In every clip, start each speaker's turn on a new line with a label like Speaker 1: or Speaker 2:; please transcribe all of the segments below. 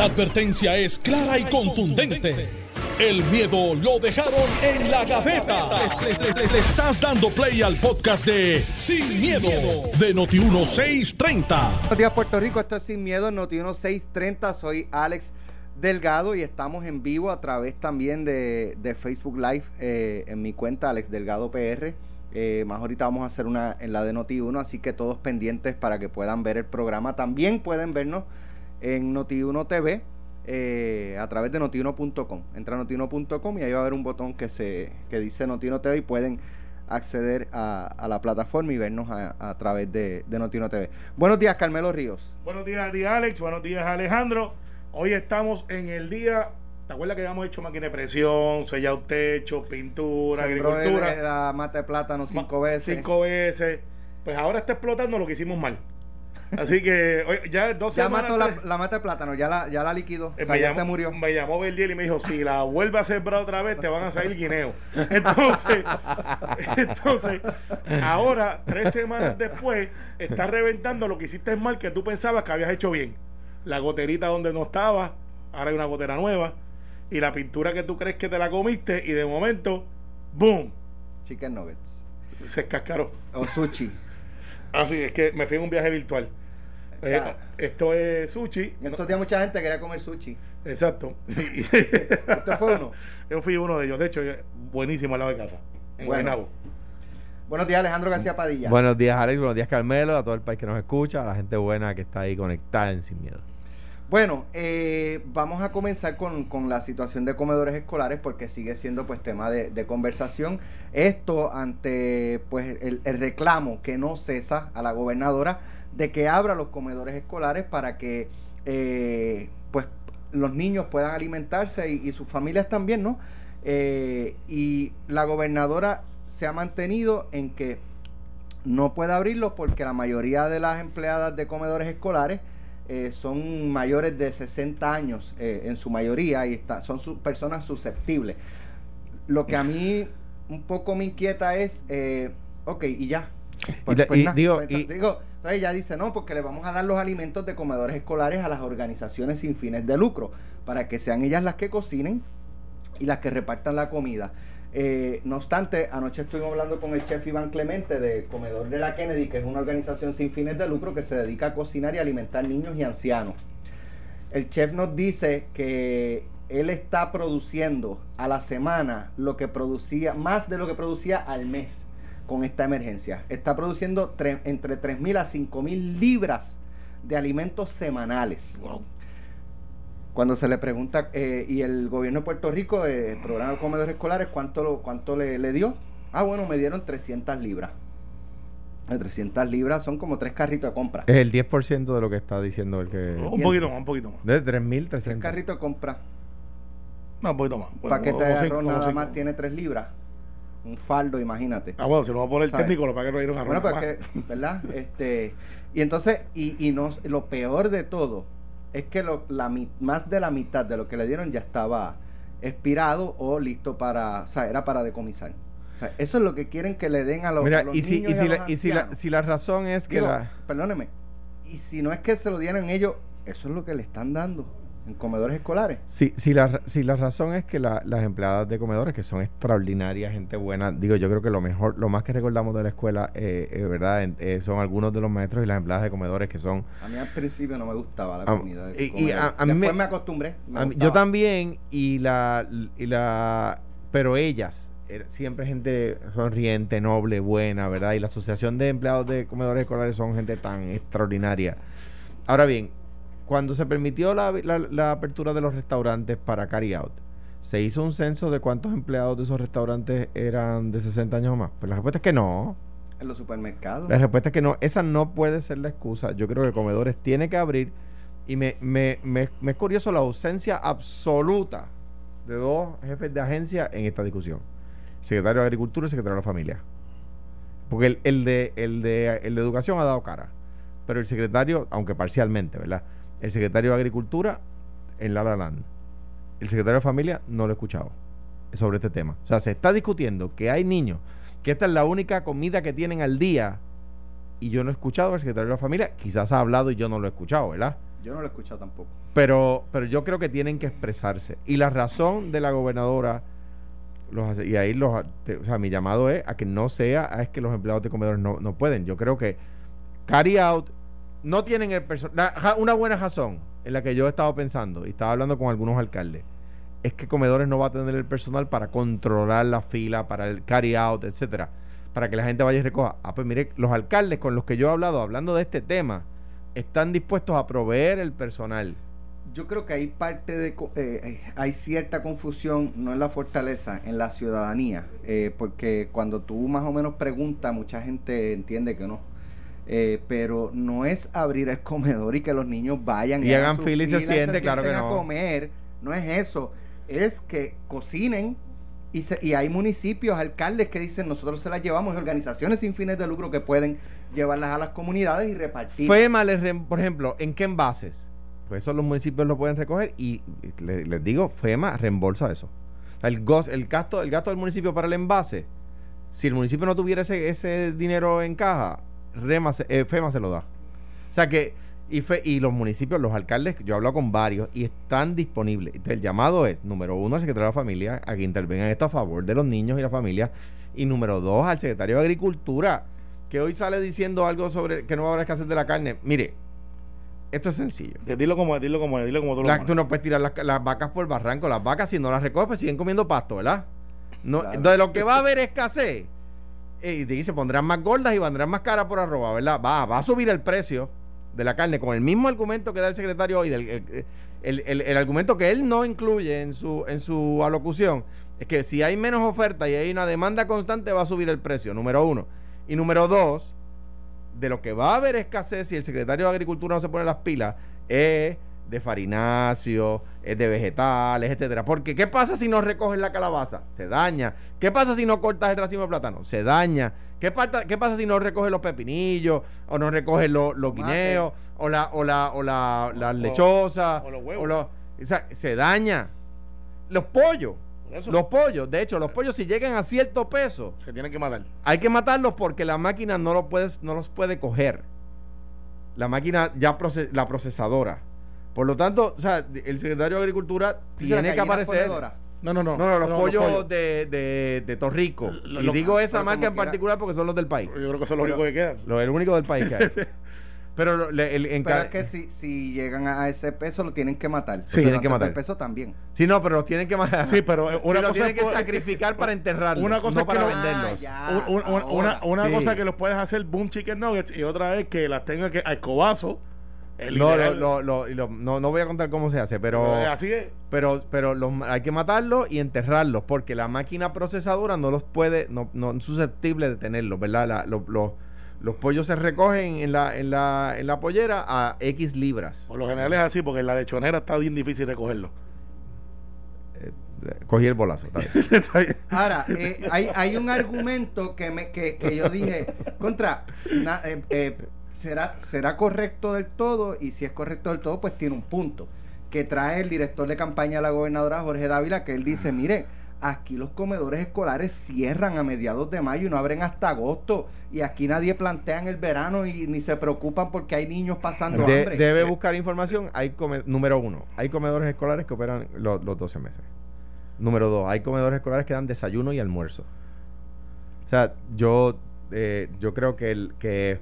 Speaker 1: La advertencia es clara y contundente. El miedo lo dejaron en la gaveta. Le, estás dando play al podcast de Sin, miedo, de Noti1630.
Speaker 2: Buenos días, Puerto Rico. Esto es Sin Miedo, Noti1630. Soy Alex Delgado y estamos en vivo a través también de, Facebook Live eh, en mi cuenta, Alex Delgado PR. Eh, más ahorita vamos a hacer una en la de Noti1, así que todos pendientes para que puedan ver el programa. También pueden vernos en Noti1 TV eh, a través de notiuno.com. Entra a notiuno.com y ahí va a haber un botón que, se, que dice Notiuno TV y pueden acceder a, la plataforma y vernos a, través de, de Notiuno TV. Buenos días, Carmelo Ríos.
Speaker 3: Buenos días, día Alex. Buenos días, Alejandro. Hoy estamos en el día ¿Te acuerdas que habíamos hecho máquina de presión, sellado techo, pintura, agricultura?
Speaker 2: la mata de plátano cinco veces.
Speaker 3: Cinco veces. Pues ahora está explotando lo que hicimos mal. Así que ya dos
Speaker 2: ya mató la, mata de plátano, ya la, ya la liquidó.
Speaker 3: Eh, ya se murió. Me llamó Verdiel y me dijo: si la vuelve a sembrar otra vez, te van a salir guineo. Entonces, entonces, ahora, tres semanas después, está reventando lo que hiciste mal que tú pensabas que habías hecho bien. La goterita donde no estaba, ahora hay una gotera nueva. Y la pintura que tú crees que te la comiste, y de momento, ¡boom!
Speaker 2: Chicken nuggets.
Speaker 3: Se cascaró.
Speaker 2: O sushi.
Speaker 3: Así es que me fui en un viaje virtual. Eh, esto es sushi.
Speaker 2: En estos días mucha gente quería comer sushi.
Speaker 3: Exacto.
Speaker 2: ¿Usted fue uno?
Speaker 3: Yo fui uno de ellos. De hecho, buenísimo al lado de casa. En bueno.
Speaker 2: Buenos días, Alejandro García Padilla.
Speaker 4: Buenos días, Alex. Buenos días, Carmelo. A todo el país que nos escucha. A la gente buena que está ahí conectada en Sin Miedo.
Speaker 2: Bueno, eh, vamos a comenzar con, la situación de comedores escolares porque sigue siendo pues tema de, conversación. Esto ante pues el, reclamo que no cesa a la gobernadora de que abra los comedores escolares para que eh, pues los niños puedan alimentarse y, sus familias también, ¿no? Eh, y la gobernadora se ha mantenido en que no puede abrirlos porque la mayoría de las empleadas de comedores escolares eh, son mayores de 60 años eh, en su mayoría y está, son personas susceptibles. Lo que a mí un poco me inquieta es, eh, ok, y ya. Pues, pues digo, pues, digo, entonces ella dice, no, porque le vamos a dar los alimentos de comedores escolares a las organizaciones sin fines de lucro, para que sean ellas las que cocinen y las que repartan la comida. Eh, no obstante, anoche estuvimos hablando con el chef Iván Clemente de Comedor de la Kennedy, que es una organización sin fines de lucro que se dedica a cocinar y alimentar niños y ancianos. El chef nos dice que él está produciendo a la semana lo que producía, más de lo que producía al mes con esta emergencia. Está produciendo entre 3.000 a 5.000 libras de alimentos semanales. Cuando se le pregunta, eh, y el gobierno de Puerto Rico, eh, el programa de comedores escolares, ¿cuánto, cuánto le, dio? Ah, bueno, me dieron 300 libras. 300 libras son como tres carritos de compra.
Speaker 4: Es el 10% de lo que está diciendo el que...
Speaker 3: Un poquito más, un poquito más.
Speaker 4: De 3.300. Tres
Speaker 2: carritos de compra.
Speaker 3: No, un poquito más.
Speaker 2: Paquete de arroz nada más tiene 3 libras. Un faldo, imagínate.
Speaker 3: Ah, bueno, si lo va a poner el técnico, lo para que no un arroz.
Speaker 2: Bueno, pues que, ¿verdad? este, y entonces, y, y no, lo peor de todo es que lo, la, más de la mitad de lo que le dieron ya estaba expirado o listo para, o sea, era para decomisar. O sea, eso es lo que quieren que le den a los,
Speaker 4: Mira,
Speaker 2: y
Speaker 4: si, y, si la, y si, la, si la razón es que la...
Speaker 2: Perdóneme, y si no es que se lo dieran ellos, eso es lo que le están dando en comedores escolares.
Speaker 4: Sí, si la, si la razón es que las empleadas de comedores, que son extraordinarias, gente buena, digo, yo creo que lo mejor, lo más que recordamos de la escuela, eh, eh ¿verdad? Eh, son algunos de los maestros y las empleadas de comedores que son...
Speaker 2: A mí al principio no me gustaba la comida.
Speaker 4: y, a, Después
Speaker 2: me, me acostumbré.
Speaker 4: yo también, y la, y la... Pero ellas, siempre gente sonriente, noble, buena, ¿verdad? Y la Asociación de Empleados de Comedores Escolares son gente tan extraordinaria. Ahora bien, cuando se permitió la, apertura de los restaurantes para carry out, ¿se hizo un censo de cuántos empleados de esos restaurantes eran de 60 años o más? Pues la respuesta es que no.
Speaker 2: En los supermercados.
Speaker 4: La respuesta es que no. Esa no puede ser la excusa. Yo creo que Comedores tiene que abrir. Y me, me, me, me es curioso la ausencia absoluta de dos jefes de agencia en esta discusión. Secretario de Agricultura y secretario de la Familia. Porque el, el, de, el, de, el de Educación ha dado cara. Pero el secretario, aunque parcialmente, ¿verdad? El secretario de Agricultura en La La El secretario de Familia no lo he escuchado sobre este tema. O sea, se está discutiendo que hay niños, que esta es la única comida que tienen al día y yo no he escuchado al secretario de la Familia. Quizás ha hablado y yo no lo he escuchado, ¿verdad?
Speaker 2: Yo no lo he escuchado tampoco.
Speaker 4: Pero, pero yo creo que tienen que expresarse. Y la razón de la gobernadora, los y ahí los, te- o sea, mi llamado es a que no sea, es que los empleados de comedores no, no pueden. Yo creo que carry out no tienen el personal. Una buena razón en la que yo he estado pensando y estaba hablando con algunos alcaldes es que comedores no va a tener el personal para controlar la fila, para el carry out, etcétera, para que la gente vaya y recoja. Ah, pues mire, los alcaldes con los que yo he hablado, hablando de este tema, están dispuestos a proveer el personal.
Speaker 2: Yo creo que hay parte de, eh, eh, hay cierta confusión, no en la fortaleza, en la ciudadanía, eh, porque cuando tú más o menos preguntas, mucha gente entiende que no. Eh, pero no es abrir el comedor y que los niños vayan
Speaker 4: Y hagan fila y se sienten, claro que no.
Speaker 2: a comer, no es eso, es que cocinen y, se- y hay municipios, alcaldes que dicen nosotros se las llevamos organizaciones sin fines de lucro que pueden llevarlas a las comunidades y repartir.
Speaker 4: FEMA, les por ejemplo, ¿en qué envases? Pues eso los municipios lo pueden recoger y le- les digo, FEMA reembolsa eso. El, gos- el, gasto, el gasto del municipio para el envase, si el municipio no tuviera ese, ese dinero en caja, Rema se- eh, FEMA se lo da. O sea que, y, fe- y los municipios, los alcaldes, yo he hablado con varios y están disponibles. El llamado es, número uno, al secretario de la familia, a que intervengan esto a favor de los niños y la familia. Y número dos, al secretario de Agricultura, que hoy sale diciendo algo sobre que no va a haber escasez de la carne. Mire, esto es sencillo.
Speaker 3: Dilo como es, dilo como es, dilo como tú lo
Speaker 4: La- tú no puedes tirar las, las vacas por el barranco. Las vacas, si no las recoges, pues siguen comiendo pasto, ¿verdad? No,
Speaker 2: Claro.
Speaker 4: De lo que va a haber escasez, eh, y te- se pondrán más gordas y vendrán más caras por arroba, ¿verdad? Va, va a subir el precio de la carne con el mismo argumento que da el secretario hoy, el- el- el argumento que él no incluye en su, en su alocución, es que si hay menos oferta y hay una demanda constante, va a subir el precio, número uno. Y número dos, de lo que va a haber escasez si el secretario de Agricultura no se pone las pilas es de farináceo, es de vegetales, etcétera. Porque ¿qué pasa si no recoges la calabaza? Se daña. ¿Qué pasa si no cortas el racimo de plátano? Se daña. ¿Qué, parta- qué pasa si no recoges los pepinillos? O no recoges los, los guineos? O la, o la, o la, las
Speaker 3: O-
Speaker 4: lechosas.
Speaker 3: o los huevos.
Speaker 4: o los- o sea, se daña. Los pollos.
Speaker 3: Eso
Speaker 4: Los pollos. De hecho, los pollos si llegan a cierto peso,
Speaker 3: se tienen que matar.
Speaker 4: hay que matarlos porque la máquina no, lo puedes, no los puede coger. La máquina ya proce- la procesadora. Por lo tanto, o sea, el secretario de Agricultura tiene que aparecer.
Speaker 2: ponedora.
Speaker 3: No, no, no.
Speaker 4: No, no, los
Speaker 3: No,
Speaker 4: pollos de, de, de Torrico.
Speaker 3: Lo-
Speaker 4: y
Speaker 3: lo-
Speaker 4: digo esa marca en
Speaker 2: quiera.
Speaker 4: particular porque son los del país.
Speaker 3: Yo creo que eso es lo
Speaker 2: Pero-
Speaker 3: único que queda.
Speaker 4: Lo, el único del país que hay. Pero lo- le- el, en
Speaker 2: Pero es que si, si llegan a ese peso lo tienen que matar.
Speaker 4: Sí, tienen que matar.
Speaker 2: del peso también.
Speaker 4: Sí, no, pero los tienen que matar.
Speaker 3: Sí, pero, eh, una
Speaker 4: Sí, los
Speaker 3: cosa
Speaker 4: tienen
Speaker 3: es
Speaker 4: que sacrificar para enterrarlos.
Speaker 3: una cosa
Speaker 4: no
Speaker 3: es que
Speaker 4: para
Speaker 3: lo-
Speaker 4: venderlos.
Speaker 2: Ah, ya,
Speaker 3: Un- un- un- una una
Speaker 4: Sí.
Speaker 3: cosa que los puedes hacer boom chicken nuggets y otra es que las tenga que a escobazo. El
Speaker 4: No, lo-
Speaker 3: literal.
Speaker 4: lo- lo- y lo- no, no voy a contar cómo se hace, pero...
Speaker 3: Pero, eh, así es.
Speaker 4: Pero, pero los, hay que matarlos y enterrarlos porque la máquina procesadora no los puede, no, no es susceptible de tenerlos, ¿verdad? La- lo- lo- los pollos se recogen en la, en, la, en la pollera a X libras.
Speaker 3: Por lo general es así porque en la lechonera está bien difícil recogerlo.
Speaker 4: Eh, cogí el bolazo. está bien.
Speaker 3: Está bien.
Speaker 2: Ahora, eh, hay, hay un argumento que, me, que, que yo dije, contra, na- eh, eh, ¿será, ¿será correcto del todo? Y si es correcto del todo, pues tiene un punto. Que trae el director de campaña de la gobernadora Jorge Dávila, que él dice, mire, aquí los comedores escolares cierran a mediados de mayo y no abren hasta agosto. Y aquí nadie plantea en el verano y ni se preocupan porque hay niños pasando
Speaker 4: De-
Speaker 2: hambre.
Speaker 4: debe buscar información. Hay come- número uno, hay comedores escolares que operan lo- los 12 meses. Número dos, hay comedores escolares que dan desayuno y almuerzo. O sea, yo, eh, yo creo que, el, que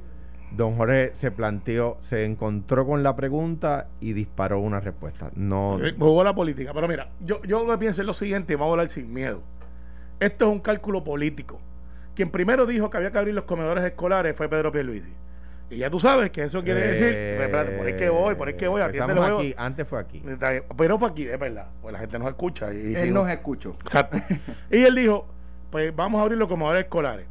Speaker 4: don Jorge se planteó, se encontró con la pregunta y disparó una respuesta. No,
Speaker 3: Jugó la política. Pero mira, yo, yo lo que pienso es lo siguiente, y vamos a hablar sin miedo. Esto es un cálculo político. Quien primero dijo que había que abrir los comedores escolares fue Pedro Pierluisi. Y ya tú sabes que eso quiere decir,
Speaker 4: Eh,
Speaker 3: espérate, por ahí que voy, por ahí que voy, atiende los
Speaker 4: aquí, antes fue aquí.
Speaker 3: Pero fue aquí, es verdad. Pues la gente nos escucha. Y, y si
Speaker 2: él
Speaker 3: no-
Speaker 2: nos escuchó.
Speaker 3: Exacto. y él dijo, pues vamos a abrir los comedores escolares.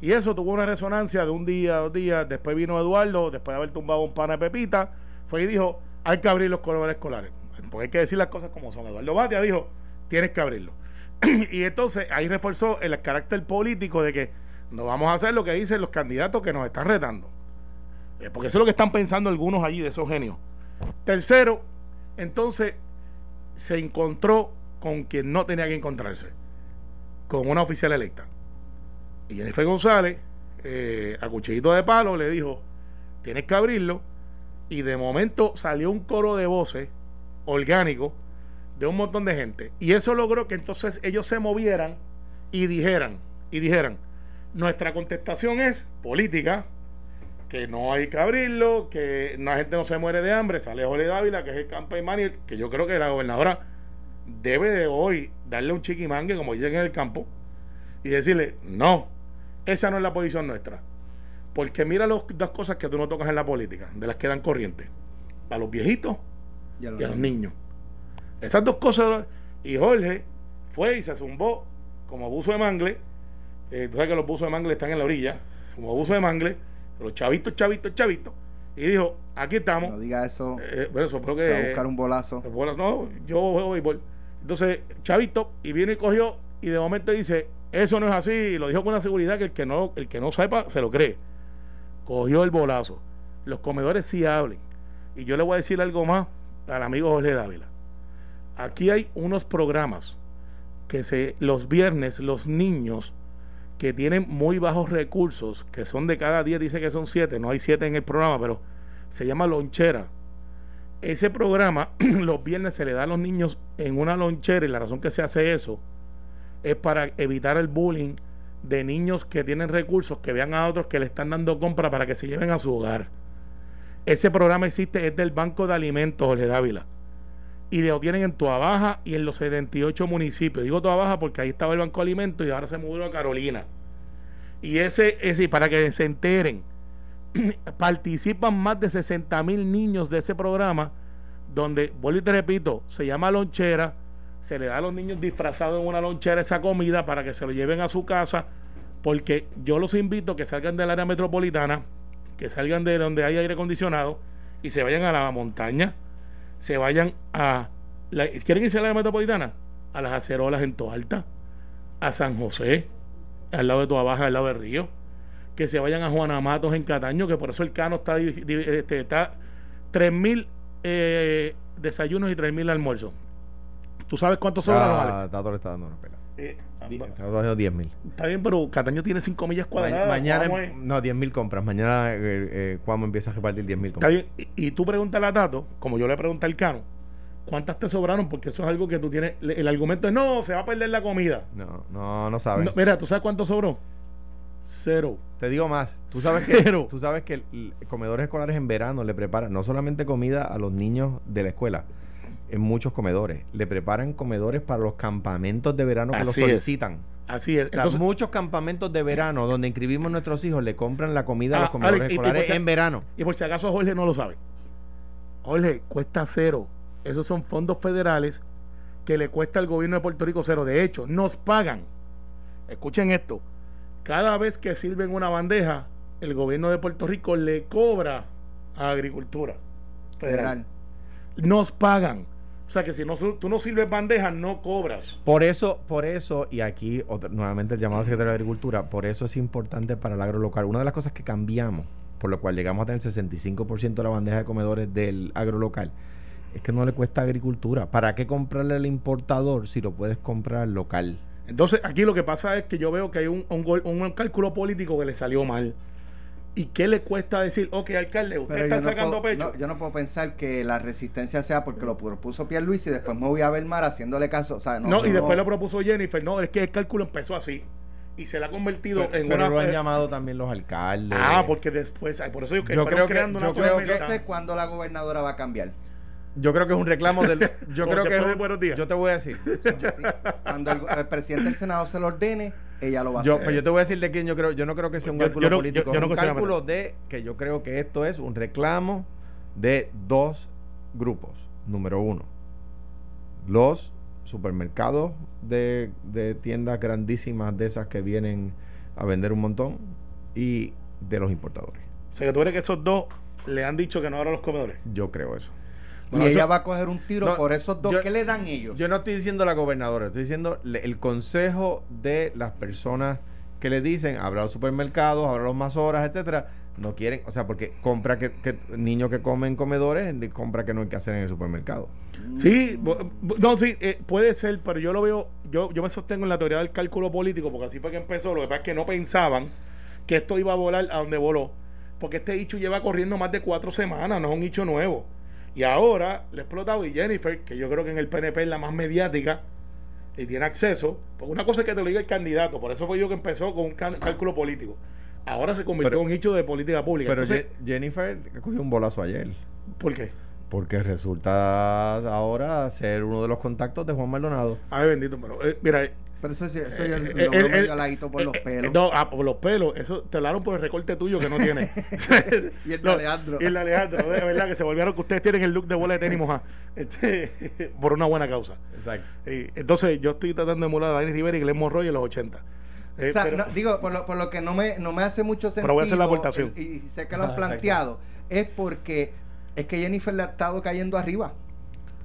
Speaker 3: Y eso tuvo una resonancia de un día, dos días. Después vino Eduardo, después de haber tumbado un pana de Pepita, fue y dijo, hay que abrir los comedores escolares. Porque hay que decir las cosas como son. Eduardo Batia dijo, tienes que abrirlo. y entonces ahí reforzó el carácter político de que no vamos a hacer lo que dicen los candidatos que nos están retando. Eh, Porque eso es lo que están pensando algunos allí de esos genios. Tercero, entonces se encontró con quien no tenía que encontrarse, con una oficial electa. Y Jennifer González, eh, a cuchillito de palo, le dijo, tienes que abrirlo y de momento salió un coro de voces orgánico de un montón de gente. Y eso logró que entonces ellos se movieran y dijeran, y dijeran, nuestra contestación es política, que no hay que abrirlo, que la gente no se muere de hambre. Sale Jorge Dávila, que es el campaign manager, que yo creo que la gobernadora debe de hoy darle un chiquimangue, como dicen en el campo, y decirle, no, esa no es la posición nuestra. Porque mira las dos cosas que tú no tocas en la política, de las que dan corriente. A los viejitos y a los, niños. Esas dos cosas. Y Jorge fue y se zumbó como abuso de mangle. Eh, tú sabes que los abusos de mangle están en la orilla. Como abuso de mangle los chavitos, chavitos, chavitos. Y dijo, aquí estamos.
Speaker 2: No diga eso.
Speaker 3: Eh, bueno, eso, que.
Speaker 2: Se va a buscar un bolazo.
Speaker 3: no, yo juego béisbol. Entonces, chavito, y viene y cogió, y de momento dice, eso no es así, lo dijo con una seguridad que el que no, el que no sepa, se lo cree. Cogió el bolazo. Los comedores sí hablen. Y yo le voy a decir algo más al amigo Jorge Dávila. Aquí hay unos programas que se los viernes los niños que tienen muy bajos recursos, que son de cada día, dice que son siete, no hay siete en el programa, pero se llama lonchera. Ese programa los viernes se le da a los niños en una lonchera y la razón que se hace eso es para evitar el bullying de niños que tienen recursos, que vean a otros que le están dando compra para que se lleven a su hogar. Ese programa existe, es del Banco de Alimentos, Jorge Dávila. Y lo tienen en Baja y en los 78 municipios. Digo Baja porque ahí estaba el Banco de Alimentos y ahora se mudó a Carolina. Y ese, ese para que se enteren, participan más de 60 mil niños de ese programa, donde, vuelvo y te repito, se llama lonchera, se le da a los niños disfrazados en una lonchera esa comida para que se lo lleven a su casa, porque yo los invito a que salgan del área metropolitana, que salgan de donde hay aire acondicionado y se vayan a la montaña, se vayan a... La, ¿Quieren irse a la área metropolitana? A las acerolas en Toalta, a San José, al lado de Toabaja, al lado del río que se vayan a Juana Matos en Cataño, que por eso el cano está, este, está 3.000 eh, desayunos y 3.000 almuerzos. ¿Tú sabes cuánto sobra,
Speaker 4: ah, Está, está dando una pena. Eh, está dando 10 mil.
Speaker 3: Está bien, pero Cataño tiene 5 millas cuadradas.
Speaker 4: mañana, no, 10 mil compras. Mañana, eh, eh, cuando empieza a repartir 10 mil compras.
Speaker 3: Está bien. Y, tú pregúntale a Tato, como yo le pregunté al Cano, ¿cuántas te sobraron? Porque eso es algo que tú tienes. El argumento es, no, se va a perder la comida.
Speaker 4: No, no, no sabes.
Speaker 3: mira, ¿tú sabes cuánto sobró? Cero.
Speaker 4: Te digo más. Tú sabes que, tú sabes que comedores escolares en verano le preparan no solamente comida a los niños de la escuela, en muchos comedores. Le preparan comedores para los campamentos de verano que los solicitan.
Speaker 3: Así es.
Speaker 4: muchos campamentos de verano donde inscribimos nuestros hijos le compran la comida a los ah, comedores escolares en verano.
Speaker 3: Y por si acaso Jorge no lo sabe. Jorge, cuesta cero. Esos son fondos federales que le cuesta al gobierno de Puerto Rico cero. De hecho, nos pagan. Escuchen esto cada vez que sirven una bandeja, el gobierno de Puerto Rico le cobra a Agricultura Federal. Nos pagan. O sea que si no, tú no sirves bandeja, no cobras.
Speaker 4: Por eso, por eso, y aquí nuevamente el llamado secretario de Agricultura, por eso es importante para el agro local. Una de las cosas que cambiamos, por lo cual llegamos a tener 65% de la bandeja de comedores del agro local, es que no le cuesta agricultura. ¿Para qué comprarle al importador si lo puedes comprar local?
Speaker 3: Entonces, aquí lo que pasa es que yo veo que hay un, un, cálculo político que le salió mal. ¿Y qué le cuesta decir, ok, alcalde, usted está sacando pecho?
Speaker 2: yo no puedo pensar que la resistencia sea porque lo propuso Pierre Luis y después me voy a ver mar haciéndole caso.
Speaker 3: no, y después lo propuso Jennifer. No, es que el cálculo empezó así y se le ha convertido en
Speaker 4: pero una. lo han llamado también los alcaldes.
Speaker 3: Ah, porque después. Por eso yo,
Speaker 2: yo creo que, creando yo creo que sé cuándo la gobernadora va a cambiar.
Speaker 4: Yo creo que es un reclamo del. Yo creo que. Es
Speaker 3: buenos días.
Speaker 4: Yo te voy a decir.
Speaker 2: Cuando el, presidente del Senado se lo ordene, ella lo va a
Speaker 4: yo,
Speaker 2: hacer.
Speaker 4: Pues yo te voy a decir de quién yo creo. Yo no creo que sea un cálculo político. Yo, es un cálculo de que yo creo que esto es un reclamo de dos grupos. Número uno, los supermercados de, de tiendas grandísimas de esas que vienen a vender un montón y de los importadores.
Speaker 3: O sea, que tú crees que esos dos le han dicho que no abran los comedores.
Speaker 4: Yo creo eso
Speaker 2: y ella va a coger un tiro por esos dos. ¿Qué le dan ellos?
Speaker 4: Yo no estoy diciendo la gobernadora, estoy diciendo el consejo de las personas que le dicen, habrá los supermercados, habrá los más horas, etcétera. No quieren, o sea, porque compra que, niños que comen comedores, compra que no hay que hacer en el supermercado.
Speaker 3: Sí, no, sí, eh, puede ser, pero yo lo veo, yo, yo me sostengo en la teoría del cálculo político, porque así fue que empezó. Lo que pasa es que no pensaban que esto iba a volar a donde voló porque este hecho lleva corriendo más de cuatro semanas, no es un hecho nuevo. Y ahora le ha explotado y Jennifer, que yo creo que en el PNP es la más mediática y tiene acceso, porque una cosa es que te lo diga el candidato, por eso fue yo que empezó con un cálculo político. Ahora se convirtió
Speaker 4: Pero-
Speaker 3: en un hecho de política pública.
Speaker 4: Pero
Speaker 3: Entonces,
Speaker 4: Je- Jennifer cogió un bolazo ayer.
Speaker 3: ¿Por qué?
Speaker 4: Porque resulta ahora ser uno de los contactos de Juan Maldonado.
Speaker 3: Ay, bendito, pero eh, mira,
Speaker 2: Pero eso, sí- eso yo
Speaker 3: eh,
Speaker 2: lo
Speaker 3: eh,
Speaker 2: veo
Speaker 3: eh,
Speaker 2: medio
Speaker 3: eh,
Speaker 2: por
Speaker 3: eh,
Speaker 2: los
Speaker 3: eh,
Speaker 2: pelos.
Speaker 3: No, ah, por los pelos. Eso te hablaron por el recorte tuyo que no tiene.
Speaker 2: Y el de
Speaker 3: No,
Speaker 2: Alejandro.
Speaker 3: Y el de Alejandro, de verdad que se volvieron que ustedes tienen el look de bola de tenis mojada. Este, por una buena causa.
Speaker 4: Exacto.
Speaker 3: Y entonces yo estoy tratando de emular a Dani Rivera y Glenn Monroy en los 80. Eh,
Speaker 2: O sea,
Speaker 3: pero-
Speaker 2: no, digo, por lo, por lo que no me, no me hace mucho sentido.
Speaker 3: Pero voy a hacer la aportación.
Speaker 2: Y, y sé que lo han
Speaker 4: Ah, exacto.
Speaker 2: planteado. Es porque es que Jennifer le ha estado cayendo arriba.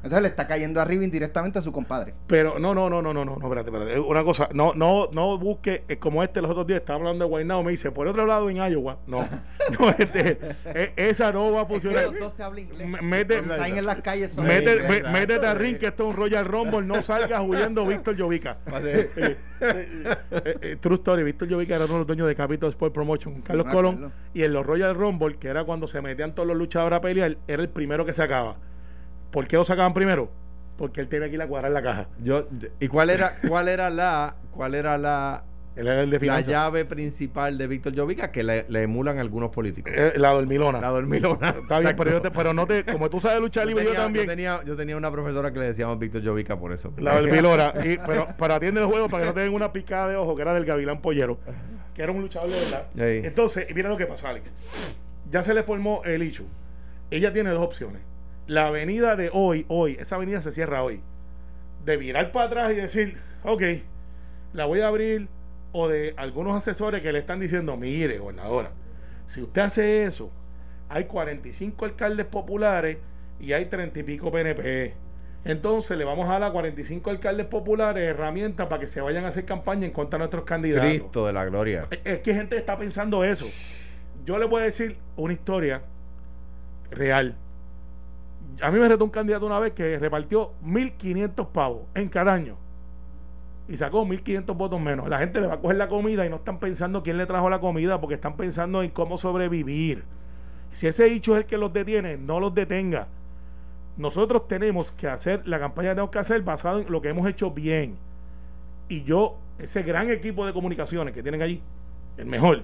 Speaker 2: Entonces le está cayendo arriba indirectamente a su compadre.
Speaker 3: Pero no, no, no, no, no, no, no, espérate, espérate. Eh, Una cosa, no, no, no busque eh, como este los otros días, estaba hablando de Guaynabo, me dice, por otro lado en Iowa. No, no, este, eh, esa no va a
Speaker 2: Es que
Speaker 3: funcionar.
Speaker 2: los dos se hablan inglés.
Speaker 3: Me- mete-
Speaker 2: están en las calles son
Speaker 3: Mete-
Speaker 2: inglés.
Speaker 3: me- métete a ring que esto es un Royal Rumble, no salgas huyendo Víctor Llovica. Eh, eh, eh, eh, True story, Víctor Llovica era uno de los dueños de Capital Sport Promotion,
Speaker 2: Sí,
Speaker 3: Carlos Colón, y en los Royal Rumble, que era cuando se metían todos los luchadores a pelear, era el primero que sacaba. ¿Por qué lo sacaban primero? Porque él tenía que ir a cuadrar la caja.
Speaker 4: Yo, ¿Y cuál era, cuál era la, cuál era la,
Speaker 3: Él era el de
Speaker 4: la llave principal de Víctor Llovica que le, le emulan algunos políticos?
Speaker 3: Eh, la dormilona.
Speaker 4: La dormilona.
Speaker 3: Está bien, pero, yo te- pero no te, como tú sabes luchar libre, yo, también.
Speaker 4: tenía, yo tenía una profesora que le decíamos Víctor Llovica por eso.
Speaker 3: La dormilona. Y, pero, pero atiende el juego para que no te den una picada de ojo, que era del Gavilán Pollero, que era un luchador de verdad.
Speaker 4: Ahí.
Speaker 3: Entonces, y mira lo que pasó, Alex. Ya se le formó el Ichu. Ella tiene dos opciones. La avenida de hoy, hoy, esa avenida se cierra hoy. De virar para atrás y decir, ok, la voy a abrir. O de algunos asesores que le están diciendo, mire, gobernadora, si usted hace eso, hay 45 alcaldes populares y hay 30 y pico PNP. Entonces le vamos a dar a 45 alcaldes populares herramientas para que se vayan a hacer campaña en contra de nuestros candidatos.
Speaker 4: Cristo de la gloria.
Speaker 3: Es- Es que gente está pensando eso. Yo le voy a decir una historia real. A mí me retó un candidato una vez que repartió 1.500 pavos en cada año. Y sacó 1.500 votos menos. La gente le va a coger la comida y no están pensando quién le trajo la comida porque están pensando en cómo sobrevivir. Si ese dicho es el que los detiene, no los detenga. Nosotros tenemos que hacer la campaña que tenemos que hacer basado en lo que hemos hecho bien. Y yo, ese gran equipo de comunicaciones que tienen allí, el mejor,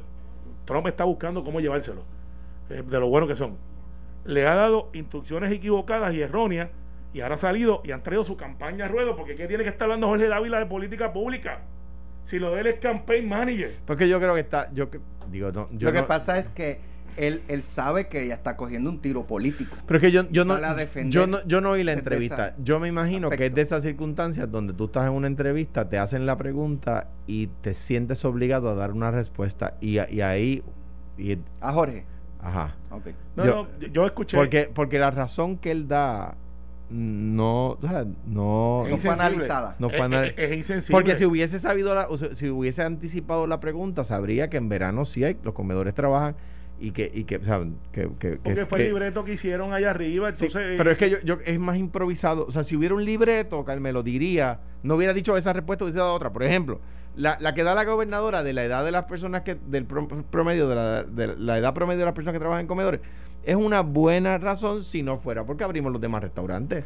Speaker 3: Trump está buscando cómo llevárselo, eh, de lo bueno que son. Le ha dado instrucciones equivocadas y erróneas y ahora ha salido y han traído su campaña a ruedo porque ¿qué tiene que estar hablando Jorge Dávila de política pública? Si lo de él es campaign manager.
Speaker 4: Porque yo creo que está, yo que- digo, no, yo
Speaker 2: Lo que
Speaker 4: no-
Speaker 2: pasa es que él, él sabe que ella está cogiendo un tiro político.
Speaker 4: Pero es que yo, yo, no, yo no yo no oí la entrevista. Yo me imagino que es de esas circunstancias donde tú estás en una entrevista, te hacen la pregunta y te sientes obligado a dar una respuesta y, y ahí y-
Speaker 2: A Jorge.
Speaker 4: Ajá.
Speaker 2: Ok.
Speaker 3: No,
Speaker 4: Yo-
Speaker 3: no, yo escuché.
Speaker 4: Porque porque la razón que él da no, o sea, no
Speaker 2: No fue analizada.
Speaker 4: no fue
Speaker 3: es,
Speaker 4: anal-
Speaker 3: es- es insensible.
Speaker 4: porque si hubiese sabido la, o sea, si hubiese anticipado la pregunta, sabría que en verano sí hay, los comedores trabajan y que, y que, o sea, que, que- que-
Speaker 3: Porque fue
Speaker 4: que-
Speaker 3: el libreto que hicieron allá arriba.
Speaker 4: Sí,
Speaker 3: Entonces,
Speaker 4: pero es que yo, yo- es más improvisado. O sea, si hubiera un libreto, que me lo diría, no hubiera dicho esa respuesta, hubiera dado otra. Por ejemplo, la, la que da la gobernadora de la edad de las personas que, del pro- promedio, de la, de la edad promedio de las personas que trabajan en comedores, es una buena razón si no fuera porque abrimos los demás restaurantes.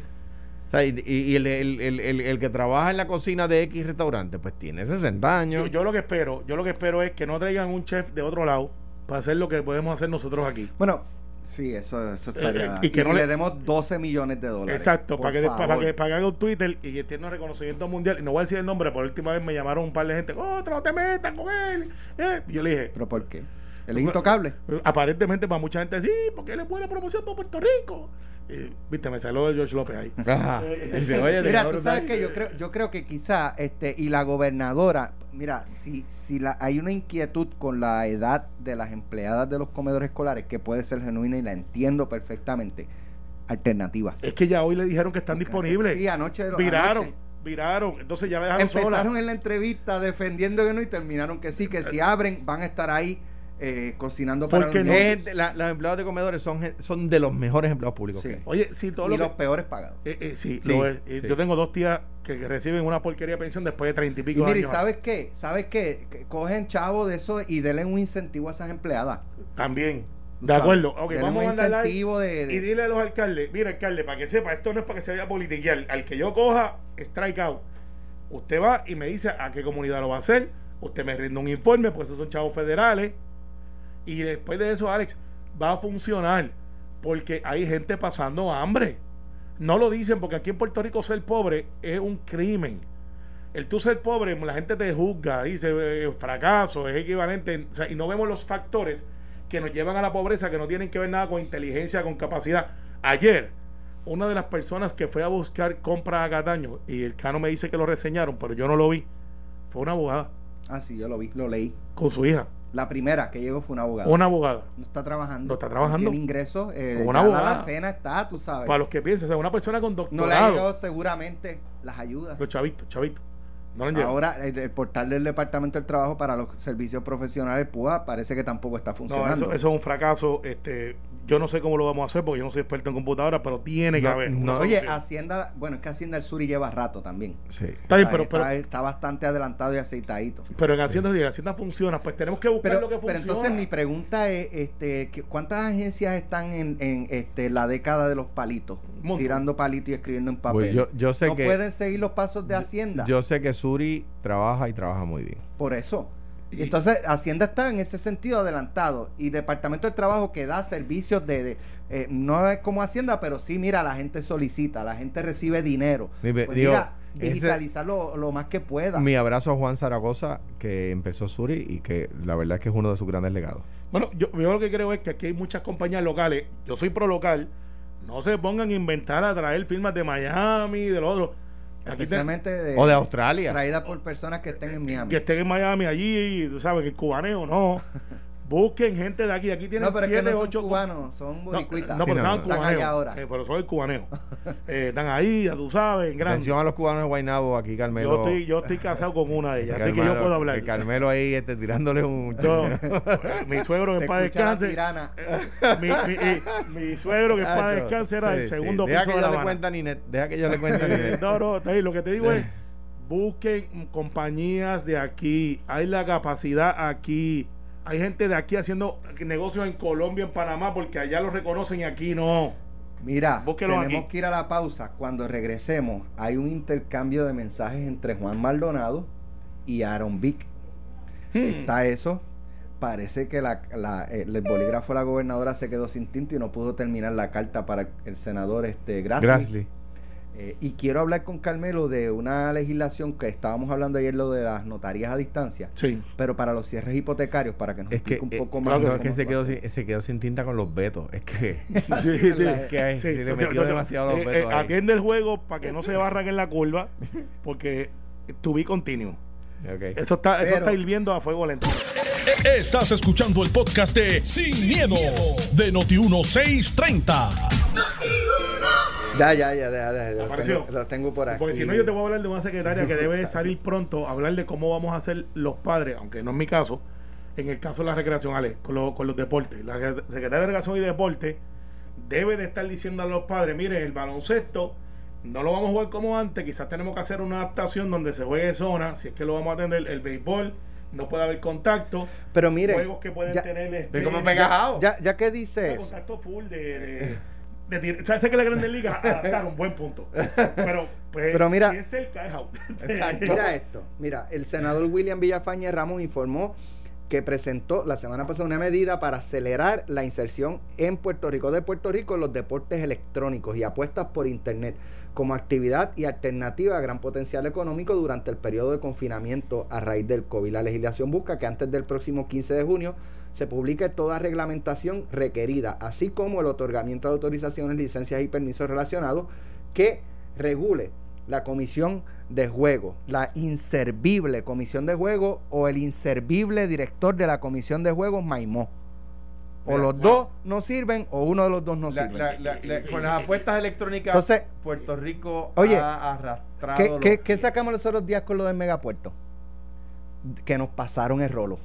Speaker 4: O sea, y, y- y el, el- el- el- el que trabaja en la cocina de X restaurante, pues tiene 60 años.
Speaker 3: yo, yo lo que espero, yo lo que espero es que no traigan un chef de otro lado para hacer lo que podemos hacer nosotros aquí.
Speaker 2: Bueno, sí, eso, eso estaría.
Speaker 3: Eh,
Speaker 2: y
Speaker 3: y
Speaker 2: que
Speaker 3: no
Speaker 2: le,
Speaker 3: le-
Speaker 2: demos 12 millones de dólares.
Speaker 3: Exacto, para que, para, que, para que haga un Twitter y tiene un reconocimiento mundial. Y no voy a decir el nombre, por última vez me llamaron un par de gente, otra, no te metas con él. Eh, y yo le dije,
Speaker 2: ¿Pero por qué? ¿Él es intocable?
Speaker 3: eh, aparentemente para mucha gente, sí, porque él es buena promoción para Puerto Rico. Y, Viste, me salió el George López ahí.
Speaker 4: Ajá. Dice, "Oye,
Speaker 2: Mira, tú sabes
Speaker 4: ahí".
Speaker 2: que yo creo, yo creo que quizá, este, y la gobernadora, mira, si, si la, hay una inquietud con la edad de las empleadas de los comedores escolares, que puede ser genuina y la entiendo perfectamente, alternativas.
Speaker 3: Es que ya hoy le dijeron que están disponibles.
Speaker 2: Sí, anoche.
Speaker 3: viraron,
Speaker 2: anoche.
Speaker 3: viraron. Entonces ya me dejaron
Speaker 2: Empezaron
Speaker 3: sola.
Speaker 2: en la entrevista defendiendo que no y terminaron que sí, que si abren van a estar ahí eh, cocinando para
Speaker 3: Porque
Speaker 2: los
Speaker 3: no-
Speaker 2: niños.
Speaker 4: La- los empleados de comedores son, son de los mejores empleados públicos.
Speaker 2: Sí.
Speaker 4: que hay.
Speaker 3: Oye, si todo
Speaker 2: y
Speaker 3: lo
Speaker 2: los
Speaker 3: que-
Speaker 2: peores pagados.
Speaker 3: Eh, eh, sí,
Speaker 4: Sí,
Speaker 3: lo es. Eh,
Speaker 4: sí.
Speaker 3: Yo tengo dos tías que reciben una porquería de pensión después de treinta y
Speaker 2: Y
Speaker 3: pico
Speaker 2: mire, ¿y
Speaker 3: años.
Speaker 2: ¿sabes qué? ¿Sabes qué? Cogen chavo de eso y denle un incentivo a esas empleadas.
Speaker 3: También. De acuerdo, ok, vamos a
Speaker 2: incentivo de, de-
Speaker 3: y dile a los alcaldes, mira alcalde, para que sepa, esto no es para que se vaya a politiquear, al que yo coja, strike out. Usted va y me dice a qué comunidad lo va a hacer, usted me rinde un informe, pues esos son chavos federales, y después de eso, Alex, va a funcionar, porque hay gente pasando hambre. No lo dicen porque aquí en Puerto Rico ser pobre es un crimen. El tú ser pobre, la gente te juzga, dice eh, fracaso, es equivalente, o sea, y no vemos los factores que nos llevan a la pobreza que no tienen que ver nada con inteligencia, con capacidad. Ayer, una de las personas que fue a buscar compras a Cataño, y el Cano me dice que lo reseñaron, pero yo no lo vi, fue una abogada
Speaker 2: Ah, sí, yo lo vi, lo leí.
Speaker 3: con su hija.
Speaker 2: La primera que llegó fue una abogada.
Speaker 3: Una abogada.
Speaker 2: No está trabajando.
Speaker 3: No está trabajando.
Speaker 2: tiene ingresos. Eh,
Speaker 3: Una abogada.
Speaker 2: La cena está, tú sabes.
Speaker 3: Para los que piensan, o sea, una persona con
Speaker 2: no le ha
Speaker 3: doctorado.
Speaker 2: llegado seguramente las ayudas.
Speaker 3: los chavitos, chavitos. No.
Speaker 2: Ahora, el, el portal del Departamento del Trabajo para los servicios profesionales PUA parece que tampoco está
Speaker 3: No,
Speaker 2: funcionando.
Speaker 3: eso, eso es un fracaso. Este, yo no sé cómo lo vamos a hacer porque yo no soy experto en computadora, pero tiene que
Speaker 4: No,
Speaker 3: haber.
Speaker 4: no.
Speaker 3: una
Speaker 2: Oye,
Speaker 3: solución.
Speaker 2: Hacienda, bueno, es que Hacienda del Sur y lleva rato también.
Speaker 4: Sí.
Speaker 3: Está bien, pero,
Speaker 2: está,
Speaker 3: pero,
Speaker 2: está bastante adelantado y aceitadito.
Speaker 3: pero en Hacienda, si Hacienda funciona, pues tenemos que buscar
Speaker 2: Pero,
Speaker 3: lo que
Speaker 2: pero
Speaker 3: funciona.
Speaker 2: entonces mi pregunta es, este, ¿cuántas agencias están en, en, este, la década de los palitos? Tirando palitos y escribiendo en papel.
Speaker 4: Pues yo, yo sé
Speaker 2: no
Speaker 4: que
Speaker 2: pueden seguir los pasos de Hacienda.
Speaker 4: yo sé que Suri trabaja y trabaja muy bien.
Speaker 2: Por eso. Y
Speaker 3: Y-
Speaker 2: entonces Hacienda está en ese sentido adelantado y Departamento del Trabajo que da servicios de, de, eh, no es como Hacienda, pero sí, mira, la gente solicita, la gente recibe dinero.
Speaker 4: Mi-
Speaker 2: Pues
Speaker 4: digo,
Speaker 2: mira,
Speaker 4: ese-
Speaker 2: digitalizar lo, lo más que pueda.
Speaker 4: Mi abrazo a Juan Zaragoza, que empezó Suri y que la verdad es que es uno de sus grandes legados.
Speaker 3: Bueno, yo, yo lo que creo es que aquí hay muchas compañías locales. Yo soy pro local. No se pongan a inventar a traer firmas de Miami, de lo otro.
Speaker 2: Especialmente de,
Speaker 4: O de Australia.
Speaker 2: traída por personas que estén en Miami.
Speaker 3: que estén en Miami allí, tú sabes, que el cubaneo no. Busquen gente de aquí. Aquí tienen
Speaker 2: no, pero es que
Speaker 3: siete,
Speaker 2: no son
Speaker 3: ocho
Speaker 2: cubanos, son boricuitas.
Speaker 3: no, pero
Speaker 4: no,
Speaker 3: son
Speaker 4: no.
Speaker 2: Están allá ahora.
Speaker 3: Eh, pero soy el cubaneo. Eh, están ahí, ya tú sabes, en grande.
Speaker 4: Atención a los cubanos de Guaynabo, aquí Carmelo.
Speaker 3: Yo estoy, yo estoy casado con una de ellas, así que yo puedo hablar.
Speaker 4: que Carmelo ahí este, tirándole un.
Speaker 3: Yo, mi suegro que
Speaker 2: escucha la
Speaker 3: descanse. mi, mi- eh, mi suegro que paz
Speaker 4: Acho,
Speaker 3: descanse era el
Speaker 4: sí, sí.
Speaker 3: segundo
Speaker 4: Deja
Speaker 3: piso
Speaker 4: que
Speaker 3: de
Speaker 4: yo
Speaker 3: la
Speaker 4: le
Speaker 3: Habana.
Speaker 4: cuente a Ninet. Deja que yo le cuente a
Speaker 3: Eh,
Speaker 4: Ninet.
Speaker 3: no, no, lo que te digo es, busquen compañías de aquí, hay la capacidad aquí, hay gente de aquí haciendo negocios en Colombia, en Panamá, porque allá lo reconocen y aquí no.
Speaker 2: Mira,
Speaker 3: Búsquelo
Speaker 2: tenemos
Speaker 3: aquí.
Speaker 2: que ir a la pausa. Cuando regresemos, hay un intercambio de mensajes entre Juan Maldonado y Aaron Vick.
Speaker 3: Hmm.
Speaker 2: Está eso. Parece que la, la- el, el bolígrafo de la gobernadora se quedó sin tinta y no pudo terminar la carta para el senador este, Grassley.
Speaker 4: Grassley.
Speaker 2: Eh, y quiero hablar con Carmelo de una legislación que estábamos hablando ayer, lo de las notarías a distancia,
Speaker 3: Sí.
Speaker 2: pero para los cierres hipotecarios, para que nos
Speaker 4: Es que,
Speaker 2: explique un
Speaker 4: eh,
Speaker 2: poco
Speaker 3: claro
Speaker 2: más.
Speaker 4: no,
Speaker 2: de
Speaker 4: es que se quedó, sin, se quedó sin tinta con los vetos. Es que,
Speaker 2: Sí, ¿verdad?
Speaker 4: es que
Speaker 3: Sí,
Speaker 4: se le metió
Speaker 3: no, no.
Speaker 4: demasiado los
Speaker 3: Eh,
Speaker 4: vetos
Speaker 3: eh, atiende el juego para que no se barran en la curva, porque to be continuo. Eso está, eso está hirviendo a fuego lento.
Speaker 1: Estás escuchando el podcast de Sin, miedo, de Noti1630.
Speaker 2: Ya, ya, ya, ya, ya, ya, los
Speaker 3: Apareció.
Speaker 2: tengo, los tengo por aquí.
Speaker 3: Porque si no, yo te voy a hablar de una secretaria que debe salir pronto, a hablar de cómo vamos a hacer los padres, aunque no es mi caso, en el caso de la recreación, Ale, con, lo- con los deportes. La secretaria de Recreación y Deporte debe de estar diciendo a los padres, miren, el baloncesto no lo vamos a jugar como antes, quizás tenemos que hacer una adaptación donde se juegue zona, si es que lo vamos a atender, el béisbol, no puede haber contacto,
Speaker 2: Pero mire,
Speaker 3: juegos que pueden
Speaker 2: ya,
Speaker 3: tener este,
Speaker 4: Ve cómo pegajado.
Speaker 2: ya, ya que dice
Speaker 3: contacto full de, de, de tir- ¿Sabes que la Grandes Ligas adaptaron? Buen punto. Pero, pues,
Speaker 2: Pero mira-
Speaker 3: si es cerca, es out.
Speaker 4: Exacto.
Speaker 2: Mira esto, mira, el senador William Villafañe Ramos informó que presentó la semana pasada una medida para acelerar la inserción en Puerto Rico de Puerto Rico en los deportes electrónicos y apuestas por internet como actividad y alternativa a gran potencial económico durante el periodo de confinamiento a raíz del COVID. La legislación busca que antes del próximo 15 de junio se publique toda reglamentación requerida, así como el otorgamiento de autorizaciones, licencias y permisos relacionados que regule la comisión de juego, la inservible comisión de juego o el inservible director de la comisión de juegos Maimó. O
Speaker 4: Mira,
Speaker 2: los dos no sirven o uno de los dos no
Speaker 4: La-
Speaker 2: sirve.
Speaker 4: la- la- la- con las apuestas electrónicas,
Speaker 2: Entonces,
Speaker 4: Puerto Rico
Speaker 2: oye,
Speaker 4: ha arrastrado.
Speaker 2: ¿Qué,
Speaker 4: los
Speaker 2: qué- sacamos los otros días con lo del megapuerto? Que nos pasaron el rolo.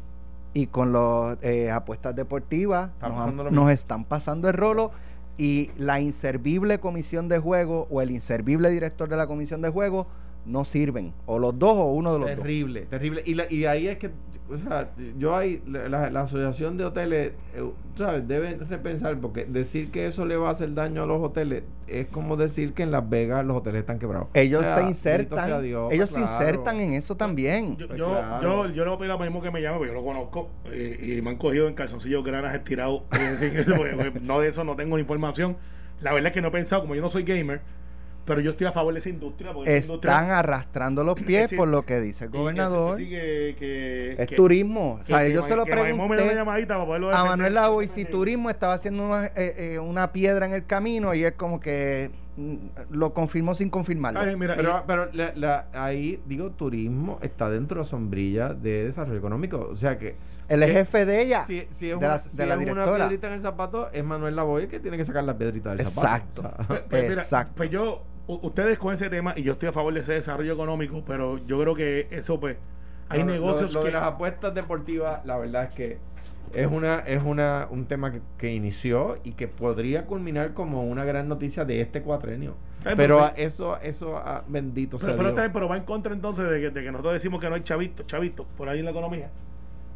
Speaker 2: Y con las apuestas deportivas nos, han- nos están pasando el rolo. Y la inservible comisión de juego o el inservible director de la comisión de juego no sirven. O los dos o uno de los dos.
Speaker 4: Terrible, terrible. Y, la, y ahí es que, o sea, yo ahí, la, la asociación de hoteles, eh, ¿sabes? Deben repensar, porque decir que eso le va a hacer daño a los hoteles es como decir que en Las Vegas los hoteles están quebrados.
Speaker 2: Ellos
Speaker 4: O sea,
Speaker 2: se insertan,
Speaker 4: Dios,
Speaker 2: ellos se insertan en eso también.
Speaker 3: Yo,
Speaker 4: Pues
Speaker 3: yo,
Speaker 4: claro.
Speaker 3: yo, yo le voy a pedir a mismo que me llame, porque yo lo conozco eh, y me han cogido en calzoncillos granas estirados. Pues, pues, no de eso no tengo información. La verdad es que no he pensado, como yo no soy gamer, pero yo estoy a favor de esa industria. Porque esa industria-
Speaker 2: Están arrastrando los pies
Speaker 3: decir,
Speaker 2: por lo que dice el
Speaker 3: que-
Speaker 2: gobernador.
Speaker 3: así que, que-
Speaker 2: es
Speaker 3: que-
Speaker 2: turismo. O sea,
Speaker 3: que-
Speaker 2: yo
Speaker 3: que-
Speaker 2: se lo
Speaker 3: que una
Speaker 2: pregunté a. Manuel Lavo y si turismo estaba haciendo una, eh, eh, una piedra en el camino y él como que mm, lo confirmó sin confirmarlo.
Speaker 3: Ay, mira,
Speaker 4: Pero, pero la- la- ahí, digo, turismo está dentro de la sombrilla de desarrollo económico. O sea que.
Speaker 2: Él es
Speaker 4: que
Speaker 2: jefe de ella.
Speaker 4: Si, si es,
Speaker 2: de
Speaker 4: una,
Speaker 2: la-
Speaker 4: si
Speaker 2: de la
Speaker 4: es una
Speaker 2: directora.
Speaker 4: piedrita en el zapato, es Manuel Lavoy el que tiene que sacar la piedrita del
Speaker 2: Exacto.
Speaker 4: zapato. O sea,
Speaker 3: Pues, pues mira,
Speaker 2: Exacto.
Speaker 3: pues yo, ustedes con ese tema, y yo estoy a favor de ese desarrollo económico, pero yo creo que eso, pues, hay
Speaker 4: Lo- lo-
Speaker 3: negocios
Speaker 4: lo,
Speaker 3: que.
Speaker 4: de las apuestas deportivas, la verdad es que es una es una un tema que, que inició y que podría culminar como una gran noticia de este cuatrenio.
Speaker 3: Ay,
Speaker 4: Pero
Speaker 3: pero
Speaker 4: a- eso eso ah, bendito sea
Speaker 3: Pero, pero,
Speaker 4: Dios.
Speaker 3: está pero va en contra entonces de que, de que nosotros decimos que no hay chavitos, chavitos por ahí en la economía.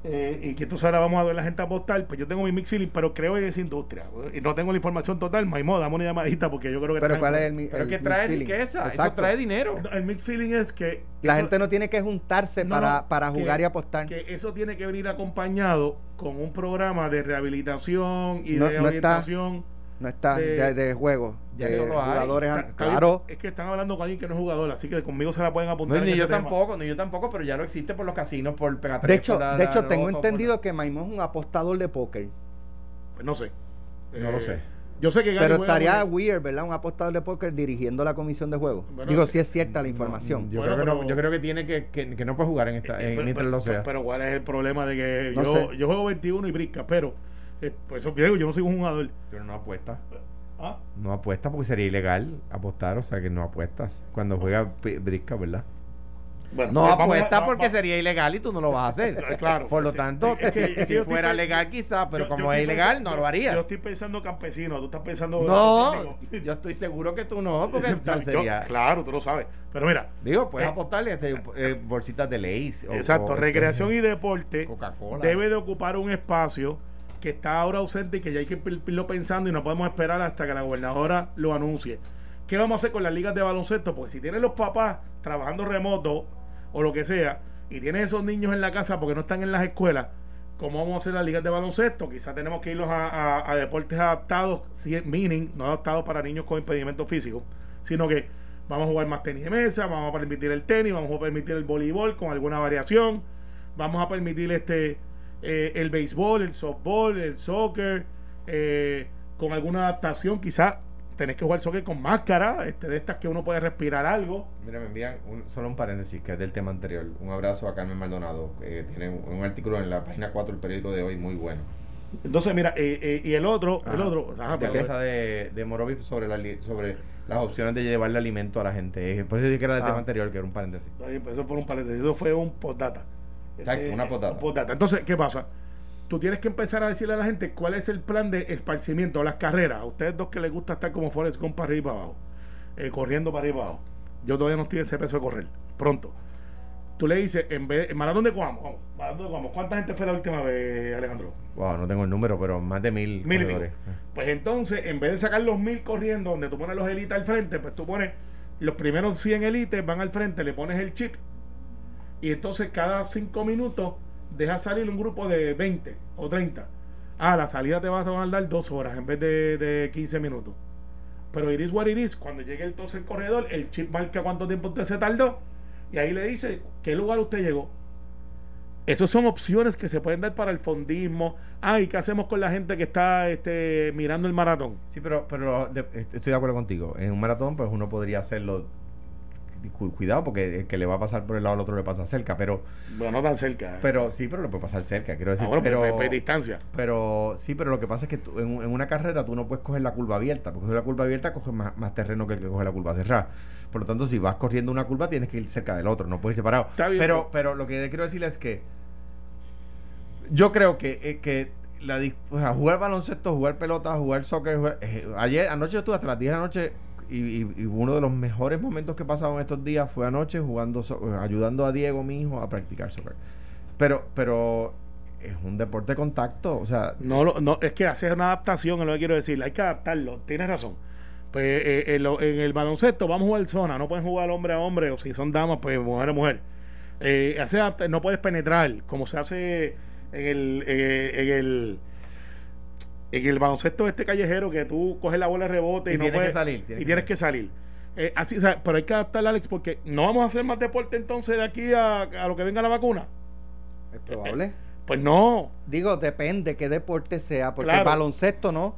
Speaker 3: Eh, y que entonces ahora vamos a ver la gente apostar. Pues yo tengo mi mix feeling, pero creo en esa industria. Y no tengo la información total. Maimó, dame una llamadita porque yo creo que.
Speaker 2: Pero
Speaker 3: traen-
Speaker 2: ¿cuál es el,
Speaker 4: Pero
Speaker 2: el
Speaker 4: que
Speaker 2: mixed
Speaker 4: trae
Speaker 2: feeling?
Speaker 4: riqueza, eso trae dinero.
Speaker 3: El mix feeling es que.
Speaker 2: La
Speaker 3: eso-
Speaker 2: gente no tiene que juntarse
Speaker 3: no,
Speaker 2: para, para
Speaker 3: que-
Speaker 2: jugar y apostar.
Speaker 3: Que eso tiene que venir acompañado con un programa de rehabilitación y
Speaker 2: No-
Speaker 3: de
Speaker 2: no está-
Speaker 3: orientación.
Speaker 2: No está
Speaker 3: de-
Speaker 2: de, de juego.
Speaker 4: Ya
Speaker 2: de
Speaker 4: eso lo hay.
Speaker 2: jugadores.
Speaker 3: Bien,
Speaker 2: claro.
Speaker 3: Es que están hablando con alguien que no es jugador, así que conmigo se la pueden
Speaker 4: No,
Speaker 3: apuntar. en
Speaker 4: ni yo
Speaker 3: tema.
Speaker 4: tampoco, ni yo tampoco, pero ya lo existe por los casinos, por pegatrés.
Speaker 2: De hecho,
Speaker 4: la-
Speaker 2: de hecho
Speaker 4: la
Speaker 2: tengo entendido que Maimón es un apostador de póker.
Speaker 3: Pues no sé.
Speaker 4: No lo
Speaker 3: Eh,
Speaker 4: sé.
Speaker 3: Yo sé que Gary
Speaker 2: Pero estaría weird, ¿verdad? Un apostador de póker dirigiendo la comisión de juego.
Speaker 3: Bueno,
Speaker 2: Digo,
Speaker 3: eh,
Speaker 2: si es cierta la información.
Speaker 4: Yo,
Speaker 3: Bueno,
Speaker 4: creo que no, yo creo que tiene que, que, que no puede jugar en esta,
Speaker 3: Eh,
Speaker 4: en,
Speaker 3: pero, pero- pero ¿cuál es el problema de que
Speaker 2: No
Speaker 3: yo,
Speaker 2: sé.
Speaker 3: yo juego 21 y brisca, pero eh, pues eso digo, yo no soy un jugador.
Speaker 4: Pero no apuesta.
Speaker 3: Ah,
Speaker 4: No apuesta porque sería ilegal apostar, o sea que no apuestas cuando juega brisca, ¿verdad?
Speaker 3: bueno,
Speaker 4: No
Speaker 3: eh, vamos a-
Speaker 4: apuesta
Speaker 3: va-
Speaker 4: porque
Speaker 3: va-
Speaker 4: sería ilegal y tú no lo vas a hacer.
Speaker 3: Claro.
Speaker 4: Por lo tanto,
Speaker 3: Es que-
Speaker 4: si,
Speaker 3: es que
Speaker 4: si
Speaker 3: yo estoy
Speaker 4: fuera legal quizás, pero
Speaker 3: yo-
Speaker 4: como
Speaker 3: yo
Speaker 4: es ilegal,
Speaker 3: pensando-
Speaker 4: no lo
Speaker 3: Yo
Speaker 4: harías.
Speaker 3: estoy pensando campesino, tú estás pensando.
Speaker 4: No, yo estoy seguro que tú no, porque
Speaker 3: yo-
Speaker 4: sería...
Speaker 3: claro, tú lo sabes. Pero mira,
Speaker 4: Digo, puedes
Speaker 3: Eh,
Speaker 4: apostarle este, eh, bolsitas de o-
Speaker 3: exacto,
Speaker 4: o-
Speaker 3: recreación y deporte debe de ocupar un espacio que está ahora ausente y que ya hay que ir- irlo pensando y no podemos esperar hasta que la gobernadora lo anuncie. ¿Qué vamos a hacer con las ligas de baloncesto? Porque si tienen los papás trabajando remoto o lo que sea, y tienes esos niños en la casa porque no están en las escuelas, ¿cómo vamos a hacer las ligas de baloncesto? Quizás tenemos que irlos a, a- deportes adaptados, meaning, no adaptados para niños con impedimentos físicos, sino que vamos a jugar más tenis de mesa, vamos a permitir el tenis, vamos a permitir el voleibol con alguna variación, vamos a permitir este eh, el béisbol, el softball, el soccer, eh, con alguna adaptación, quizás tenés que jugar soccer con máscara, este, de estas que uno puede respirar algo.
Speaker 4: Mira, me envían un- solo un paréntesis que es del tema anterior. Un abrazo a Carmen Maldonado. que tiene un, un artículo en la página 4 del periódico de hoy muy bueno.
Speaker 3: Entonces, mira, eh, eh, y el otro, el otro, ajá,
Speaker 4: de
Speaker 3: pero-
Speaker 4: de, de Morovis sobre, la, sobre las opciones de llevarle alimento a la gente. Eh, Por eso dije que era del
Speaker 2: Ah.
Speaker 4: tema anterior, que era un paréntesis.
Speaker 3: Pues, Eso fue un paréntesis, eso fue un postdata.
Speaker 4: Exacto, una
Speaker 3: un postdata. Entonces, ¿qué pasa? Tú tienes que empezar a decirle a la gente cuál es el plan de esparcimiento, las carreras. A ustedes dos que les gusta estar como Forrest Gump para arriba y para abajo, eh, corriendo para arriba y para abajo. Yo todavía no estoy ese peso de correr. Pronto. Tú le dices, en vez en maratón de Cuamo, vamos, maratón de Cuamo. ¿Cuánta gente fue la última vez, Alejandro?
Speaker 4: Wow, no tengo el número, pero más de mil,
Speaker 3: Mil
Speaker 4: corredores.
Speaker 3: Pues entonces, en vez de sacar los mil corriendo, donde tú pones los élites al frente, pues tú pones los primeros 100 élites, van al frente, le pones el chip. Y entonces cada 5 minutos dejas salir un grupo de 20 o 30. Ah, la salida te va a dar dos horas en vez de, de 15 minutos. Pero it is what it. Cuando llegue entonces el corredor, el chip marca cuánto tiempo usted se tardó. Y ahí le dice qué lugar usted llegó. Esas son opciones que se pueden dar para el fondismo. Ah, ¿y qué hacemos con la gente que está este, mirando el maratón?
Speaker 4: Sí, pero, pero estoy de acuerdo contigo. En un maratón, pues uno podría hacerlo. Cu- Cuidado, porque el que le va a pasar por el lado al otro le pasa cerca. Pero,
Speaker 3: Bueno, no tan cerca.
Speaker 4: pero sí, pero le puede pasar cerca. Quiero decir,
Speaker 3: Ah, bueno,
Speaker 4: pero,
Speaker 3: pero, pero distancia.
Speaker 4: Pero sí, pero lo que pasa es que tú- en, un- en una carrera tú no puedes coger la curva abierta, porque la curva abierta coges más, más terreno que el que coge la curva cerrada. Por lo tanto, si vas corriendo una curva, tienes que ir cerca del otro, no puedes ir separado.
Speaker 3: Está bien,
Speaker 4: pero,
Speaker 3: pero-
Speaker 4: pero lo que quiero decirle es que yo creo que, eh, que la, o sea, jugar baloncesto, jugar pelota, jugar soccer, jugar- eh, ayer, anoche yo estuve hasta las 10 de la noche y, y- uno de los mejores momentos que en estos días fue anoche jugando, so- ayudando a Diego, mi hijo, a practicar soccer. Pero, pero es un deporte de contacto, o sea,
Speaker 3: No, lo- no, es que hacer una adaptación es lo que quiero decir. Hay que adaptarlo. Tienes razón. Pues eh, en, lo- en el baloncesto vamos a jugar zona. No pueden jugar hombre a hombre o si son damas, pues mujer a mujer. Eh, no puedes penetrar como se hace en el, eh, en el en el baloncesto este callejero que tú coges la bola de rebote y,
Speaker 4: Y
Speaker 3: no
Speaker 4: tienes
Speaker 3: puedes
Speaker 4: que salir,
Speaker 3: y
Speaker 4: tienes que
Speaker 3: que salir. Eh, así, o sea, pero hay que adaptar Alex porque no vamos a hacer más deporte entonces de aquí a, a lo que venga la vacuna.
Speaker 2: Es probable.
Speaker 3: Pues no.
Speaker 2: Digo, depende qué deporte sea, porque
Speaker 3: Claro.
Speaker 2: el baloncesto no.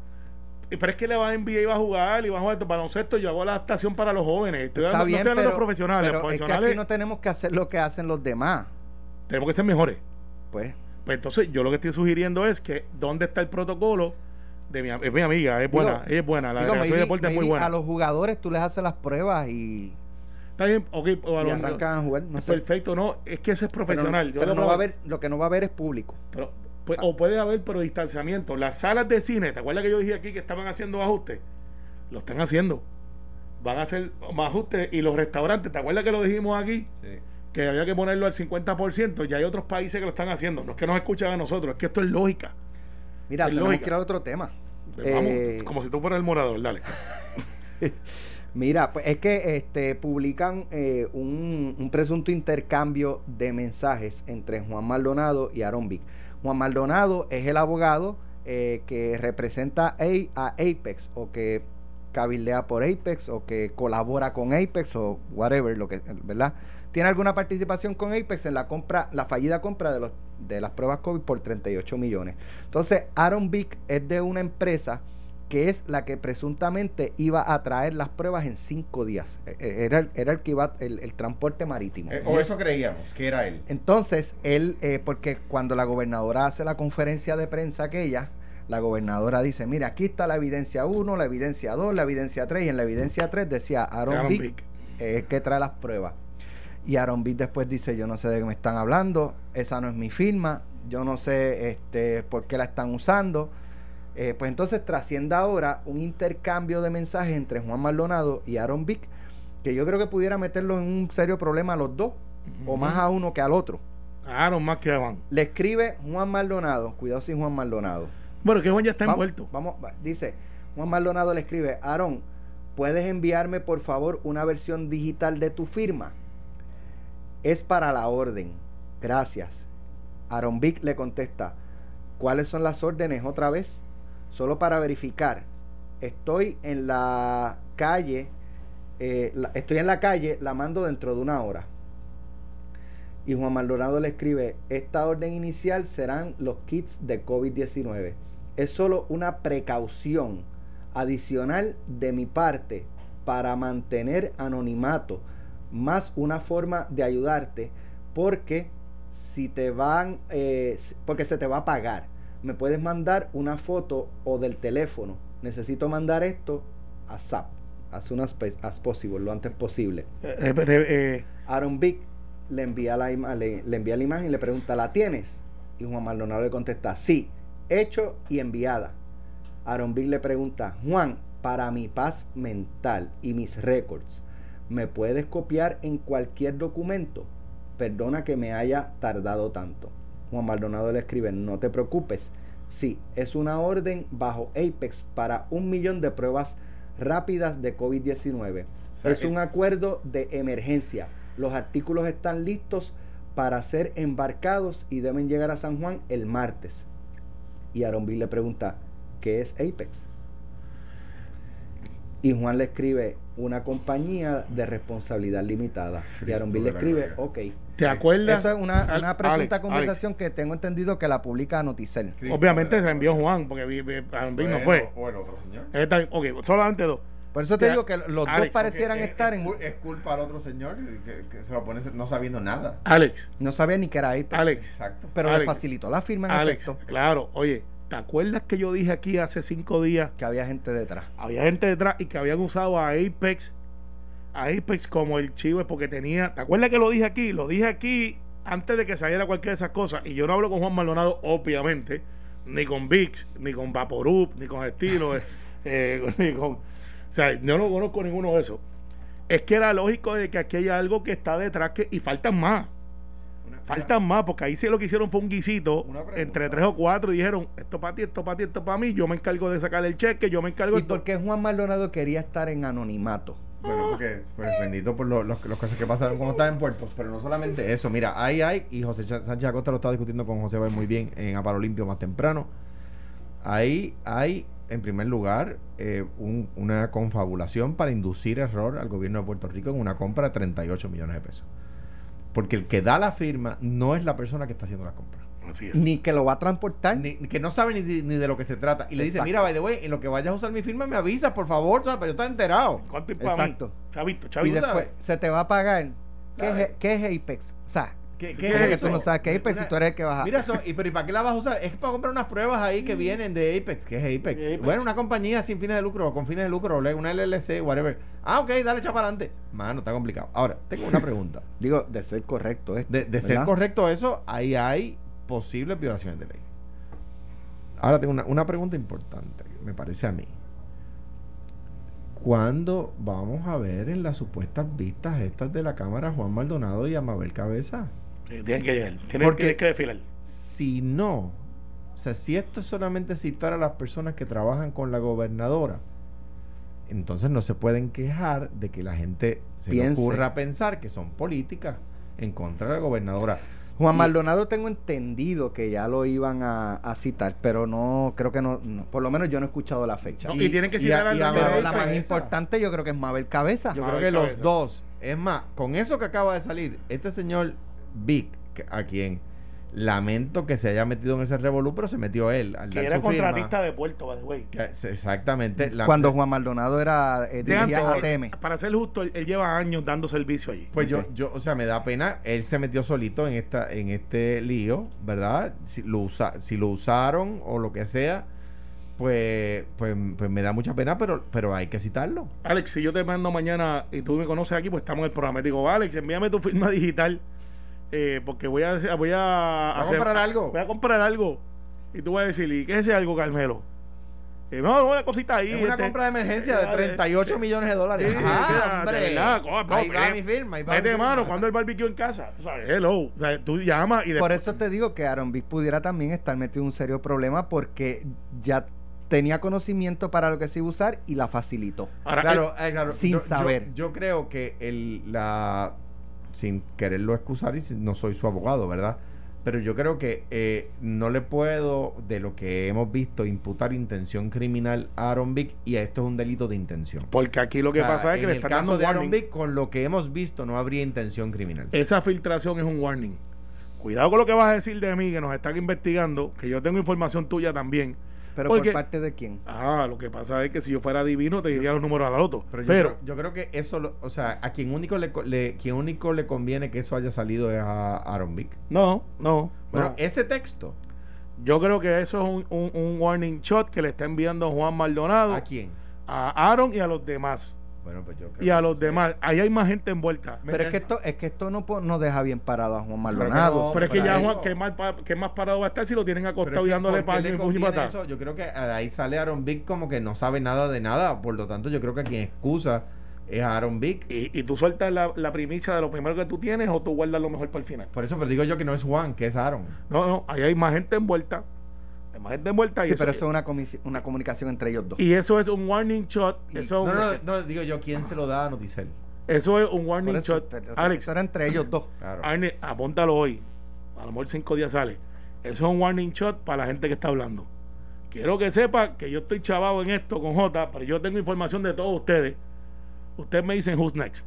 Speaker 3: Pero es que le va a enviar y va a jugar y va a jugar baloncesto. Yo hago la adaptación para los jóvenes. Estoy
Speaker 2: Está
Speaker 3: hablando,
Speaker 2: bien,
Speaker 3: no estoy hablando
Speaker 2: pero,
Speaker 3: de profesionales.
Speaker 2: pero es que aquí no tenemos que hacer lo que hacen los demás.
Speaker 3: tenemos que ser mejores.
Speaker 2: Pues,
Speaker 3: Pues entonces, yo lo que estoy sugiriendo es que ¿dónde está el protocolo? de mi, Es mi amiga, es buena,
Speaker 2: Digo,
Speaker 3: es buena. La
Speaker 2: digo,
Speaker 3: delegación de
Speaker 2: maybe-
Speaker 3: deporte es muy
Speaker 2: maybe
Speaker 3: buena.
Speaker 2: a los jugadores tú les haces las pruebas y,
Speaker 3: Está bien, ok,
Speaker 2: y
Speaker 3: balón,
Speaker 2: arrancan a jugar. No sé.
Speaker 3: perfecto, no, es que ese es profesional.
Speaker 2: Pero,
Speaker 3: Yo
Speaker 2: pero no va a haber, lo que no va a haber es público.
Speaker 3: pero, pues, o puede haber, pero distanciamiento. Las salas de cine, ¿te acuerdas que yo dije aquí que estaban haciendo ajustes? Lo están haciendo. Van a hacer más ajustes. Y los restaurantes, ¿te acuerdas que lo dijimos aquí? Que había que ponerlo al 50%. Ya hay otros países que lo están haciendo. No es que nos escuchan a nosotros, es que esto es lógica.
Speaker 2: Mira,
Speaker 3: Es lógica.
Speaker 2: que ir a otro tema.
Speaker 3: Vamos,
Speaker 2: Eh,
Speaker 3: como si tú fueras el morador, dale.
Speaker 2: Mira, pues es que este publican eh, un, un presunto intercambio de mensajes entre Juan Maldonado y Aaron Vick. Juan Maldonado es el abogado eh, que representa a, a Apex o que cabildea por Apex o que colabora con Apex o whatever, lo que, ¿verdad? Tiene alguna participación con Apex en la compra, la fallida compra de los de las pruebas COVID por 38 millones. Entonces, Aaron Vick es de una empresa que es la que presuntamente iba a traer las pruebas en cinco días. Eh, eh, Era, el- era el que iba, el, el transporte marítimo.
Speaker 4: Eh, o eso creíamos, que era él.
Speaker 2: Entonces, él, eh, porque cuando la gobernadora hace la conferencia de prensa aquella, la gobernadora dice, mira, aquí está la evidencia 1, la evidencia 2, la evidencia 3, y en la evidencia 3 decía Aaron,
Speaker 3: Aaron
Speaker 2: Vick, eh, que trae las pruebas. Y Aaron Vick después dice, yo no sé de qué me están hablando, esa no es mi firma, yo no sé este, por qué la están usando. Eh, pues entonces trasciende ahora un intercambio de mensajes entre Juan Maldonado y Aaron Vick, que yo creo que pudiera meterlo en un serio problema a los dos, o más a uno que al otro.
Speaker 3: Aaron más que Van.
Speaker 2: Le escribe Juan Maldonado, cuidado sin Juan Maldonado.
Speaker 3: Bueno, que Juan ya está
Speaker 2: Vamos-
Speaker 3: envuelto.
Speaker 2: Vamos, va- dice, Juan Maldonado le escribe, Aaron, ¿puedes enviarme por favor una versión digital de tu firma? Es para la orden. Gracias. Aaron Vick le contesta, ¿cuáles son las órdenes otra vez? Solo para verificar. Estoy en la calle, eh, estoy en la calle, la mando dentro de una hora. Y Juan Maldonado le escribe, esta orden inicial serán los kits de COVID-19. Es solo una precaución adicional de mi parte para mantener anonimato, más una forma de ayudarte, porque si te van, eh, porque se te va a pagar. Me puedes mandar una foto o del teléfono. Necesito mandar esto a SAP, as soon as, possible, lo antes posible.
Speaker 3: Eh, eh, eh,
Speaker 2: Aaron Vick le envía, la le, le envía la imagen y le pregunta, ¿la tienes? Y Juan Maldonado le contesta, sí, hecho y enviada. Aaron Vick le pregunta, Juan, para mi paz mental y mis récords, ¿me puedes copiar en cualquier documento? Perdona que me haya tardado tanto. Juan Maldonado le escribe, no te preocupes, sí, es una orden bajo Apex para un millón de pruebas rápidas de COVID-19.
Speaker 3: O sea,
Speaker 2: es un acuerdo de emergencia. Los artículos están listos para ser embarcados y deben llegar a San Juan el martes. Y Aaron Bill le pregunta, ¿qué es Apex? Y Juan le escribe, una compañía de responsabilidad limitada. y Aaron Bill le escribe, ok.
Speaker 3: ¿Te acuerdas?
Speaker 2: Eso es una,
Speaker 3: Al-
Speaker 2: una presunta
Speaker 3: Alex,
Speaker 2: conversación que tengo entendido que la publica Noticel.
Speaker 4: Cristo
Speaker 3: Obviamente se envió. Juan, porque vi- vi- Aaron Vick no
Speaker 4: Bueno,
Speaker 3: fue.
Speaker 4: O el otro señor.
Speaker 3: Eh, bien, ok, solamente dos.
Speaker 2: Por eso te
Speaker 3: Te-
Speaker 2: digo que los dos parecieran
Speaker 4: Es-
Speaker 2: estar
Speaker 4: es,
Speaker 2: en...
Speaker 4: es culpa al otro señor que, que se lo pone no sabiendo nada.
Speaker 3: Alex,
Speaker 2: No sabía ni que era Apex.
Speaker 3: Alex.
Speaker 4: Exacto.
Speaker 2: Pero le facilitó la firma en
Speaker 3: Alex,
Speaker 2: efecto.
Speaker 3: claro, oye, ¿te acuerdas que yo dije aquí hace cinco días?
Speaker 2: Que había gente detrás.
Speaker 3: Había gente detrás y que habían usado a Apex, a Apex como el chivo porque tenía. ¿Te acuerdas que lo dije aquí? Lo dije aquí antes de que saliera cualquiera de esas cosas. Y yo no hablo con Juan Maldonado, obviamente, ni con Vix, ni con Vaporup, ni con Estilo, eh, eh, ni con. O sea, yo no conozco ninguno de esos. Es que era lógico de que aquí hay algo que está detrás que, y faltan más. Faltan más, porque ahí sí lo que hicieron fue un guisito entre tres o cuatro y dijeron, esto para ti, esto para ti, esto para mí, yo me encargo de sacar el cheque, yo me encargo
Speaker 2: ¿Y
Speaker 3: de
Speaker 2: por qué Juan Maldonado quería estar en anonimato?
Speaker 4: Bueno, porque pues, bendito por lo- los, los cosas que pasaron cuando estaba en Puerto. Pero no solamente eso. Mira, ahí hay, y José Sánchez Acosta lo estaba discutiendo con José Bay muy bien en Aparo Limpio más temprano. Ahí hay, en primer lugar, eh, un- una confabulación para inducir error al gobierno de Puerto Rico en una compra de 38 millones de pesos. Porque el que da la firma no es la persona que está haciendo la compra.
Speaker 3: Así es.
Speaker 2: Ni que lo va a transportar.
Speaker 4: Ni- que no sabe ni, de- ni de lo que se trata. Y le dice, mira, by the way, en lo que vayas a usar mi firma me avisas, por favor, ¿sabes? Yo estar enterado.
Speaker 3: ¿Cuánto es para mí?
Speaker 2: Exacto.
Speaker 3: Chavito,
Speaker 2: y
Speaker 3: chavito.
Speaker 2: después se te va a pagar. ¿Qué es, qué es Apex? O sea,
Speaker 4: ¿Qué,
Speaker 3: ¿Qué
Speaker 2: ¿cómo
Speaker 3: es
Speaker 2: que
Speaker 3: eso?
Speaker 2: tú no sabes qué es Apex si tú eres el que vas a...
Speaker 4: Mira, eso, y, pero ¿y para qué la vas a usar? Es para comprar unas pruebas ahí que vienen de Apex. ¿Qué es Apex? Bueno, una compañía sin fines de lucro o con fines de lucro, o una LLC, whatever. Ah, ok, dale, echa para adelante. Mano, está complicado. Ahora, tengo una pregunta.
Speaker 2: Digo, de ser correcto esto.
Speaker 4: De, de ser correcto eso, ahí hay posibles violaciones de ley. Ahora tengo una, una pregunta importante, me parece a mí. ¿Cuándo vamos a ver en las supuestas vistas estas de la Cámara Juan Maldonado y a Mabel Cabeza?
Speaker 3: Sí, Tienen que llegar. Tienen,
Speaker 4: Porque
Speaker 3: tienen que desfilar.
Speaker 4: Si no, o sea, si esto es solamente citar a las personas que trabajan con la gobernadora, entonces no se pueden quejar de que la gente se le ocurra pensar que son políticas en contra de la gobernadora.
Speaker 2: Juan
Speaker 4: Y-
Speaker 2: Maldonado tengo entendido que ya lo iban a, a citar, pero no, creo que no, no, por lo menos yo no he escuchado la fecha.
Speaker 3: No, y, tienen que
Speaker 4: y
Speaker 3: citar
Speaker 4: a- y a
Speaker 2: la más importante yo creo que es Mabel Cabeza.
Speaker 4: Yo
Speaker 3: Mabel
Speaker 4: creo que los dos, es más, con eso que acaba de salir, este señor Vic, a quien lamento que se haya metido en ese revolú, pero se metió él. Al
Speaker 3: Que
Speaker 4: dar
Speaker 3: era
Speaker 4: su firma,
Speaker 3: contratista de Puerto, by the way.
Speaker 4: que- exactamente. la-
Speaker 2: Cuando Juan Maldonado era eh,
Speaker 3: De
Speaker 2: dirigía
Speaker 3: antes,
Speaker 2: ATM.
Speaker 3: Para ser justo, él, él lleva años dando servicio allí.
Speaker 4: Pues yo, yo, o sea, me da pena. Él se metió solito en esta, en este lío, ¿verdad? Si lo, usa, si lo usaron o lo que sea, pues, pues, pues me da mucha pena, pero, pero hay que citarlo.
Speaker 3: Alex, si yo te mando mañana y tú me conoces aquí, pues estamos en el programa. Te digo, Alex, envíame tu firma digital. Eh, porque voy a, voy a,
Speaker 4: ¿Va a comprar algo?
Speaker 3: Voy a comprar algo. Y tú vas a decir, ¿y qué es ese algo, Carmelo? Eh, no, no, una cosita ahí.
Speaker 4: Es una
Speaker 3: este,
Speaker 4: compra de emergencia
Speaker 3: eh,
Speaker 4: de 38
Speaker 3: eh,
Speaker 4: millones de dólares.
Speaker 3: Sí,
Speaker 4: Ah, hombre.
Speaker 3: de verdad, co- no,
Speaker 4: ahí va
Speaker 3: eh,
Speaker 4: mi firma. Ahí va
Speaker 3: Vete,
Speaker 4: mi firma.
Speaker 3: mano, cuando el barbecue en casa. Tú sabes, hello. O sea, tú llamas y
Speaker 2: Por
Speaker 3: después.
Speaker 2: eso te digo que Aaron Vick pudiera también estar metido en un serio problema porque ya tenía conocimiento para lo que se iba a usar y la facilitó.
Speaker 3: Ahora,
Speaker 4: Claro, eh, claro,
Speaker 2: sin
Speaker 4: yo- yo-
Speaker 2: saber.
Speaker 4: Yo, creo que el, la. Sin quererlo excusar y no soy su abogado, ¿verdad? Pero yo creo que eh, no le puedo, de lo que hemos visto, imputar intención criminal a Aaron Vick y esto es un delito de intención.
Speaker 3: porque aquí lo que
Speaker 4: O sea,
Speaker 3: pasa es que
Speaker 4: en
Speaker 3: le
Speaker 4: el
Speaker 3: están
Speaker 4: caso
Speaker 3: dando
Speaker 4: de Aaron. Vick, con lo que hemos visto, no habría intención criminal.
Speaker 3: Esa filtración es un warning. Cuidado con lo que vas a decir de mí, que nos están investigando, que yo tengo información tuya también.
Speaker 2: Pero
Speaker 3: Porque-
Speaker 2: por parte de quién?
Speaker 3: Ah, lo que pasa es que si yo fuera divino te diría los números a la loto.
Speaker 4: Pero,
Speaker 3: Pero,
Speaker 4: yo, creo, yo creo que eso, lo- o sea, a quien único le, le- quien único le conviene que eso haya salido es a Aaron Vick.
Speaker 3: no, no.
Speaker 4: Bueno,
Speaker 3: no.
Speaker 4: ese texto,
Speaker 3: Yo creo que eso es un, un- un warning shot que le está enviando Juan Maldonado
Speaker 4: ¿a quién?
Speaker 3: a Aaron y a los demás.
Speaker 4: Bueno, pues yo creo
Speaker 3: Y a
Speaker 4: que
Speaker 3: los
Speaker 4: sí.
Speaker 3: demás. Ahí hay más gente envuelta.
Speaker 2: Pero es que esto, es que esto no, po- no deja bien parado a Juan Maldonado.
Speaker 4: no,
Speaker 3: Pero es que ya Juan. ¿qué más, qué más parado va a estar si lo tienen acostado y dándole
Speaker 4: ¿por qué
Speaker 3: paño y
Speaker 4: eso? Yo creo que ahí sale Aaron Vick como que no sabe nada de nada. Por lo tanto, yo creo que quien excusa es Aaron Vick.
Speaker 3: Y, y tú sueltas la, la primicia de lo primero que tú tienes o tú guardas lo mejor para el final.
Speaker 4: Por eso, pero digo yo que no es Juan, que es Aaron.
Speaker 3: No, no, ahí hay más gente envuelta. Gente envuelta.
Speaker 2: Sí,
Speaker 3: y, eso,
Speaker 2: pero eso es una, una comunicación entre ellos dos.
Speaker 3: y eso es un warning shot.
Speaker 2: Y-
Speaker 3: Eso,
Speaker 4: No, no, no, digo yo, ¿quién se lo da a Noticel?
Speaker 3: eso es un warning
Speaker 2: eso,
Speaker 3: shot.
Speaker 2: te- te-
Speaker 3: Alex,
Speaker 2: eso era entre ellos dos.
Speaker 4: Claro.
Speaker 3: Arne, apúntalo hoy. A lo mejor cinco días sale. Eso es un warning shot para la gente que está hablando. Quiero que sepa que yo estoy chavado en esto con J, pero yo tengo información de todos ustedes. Ustedes me dicen who's next.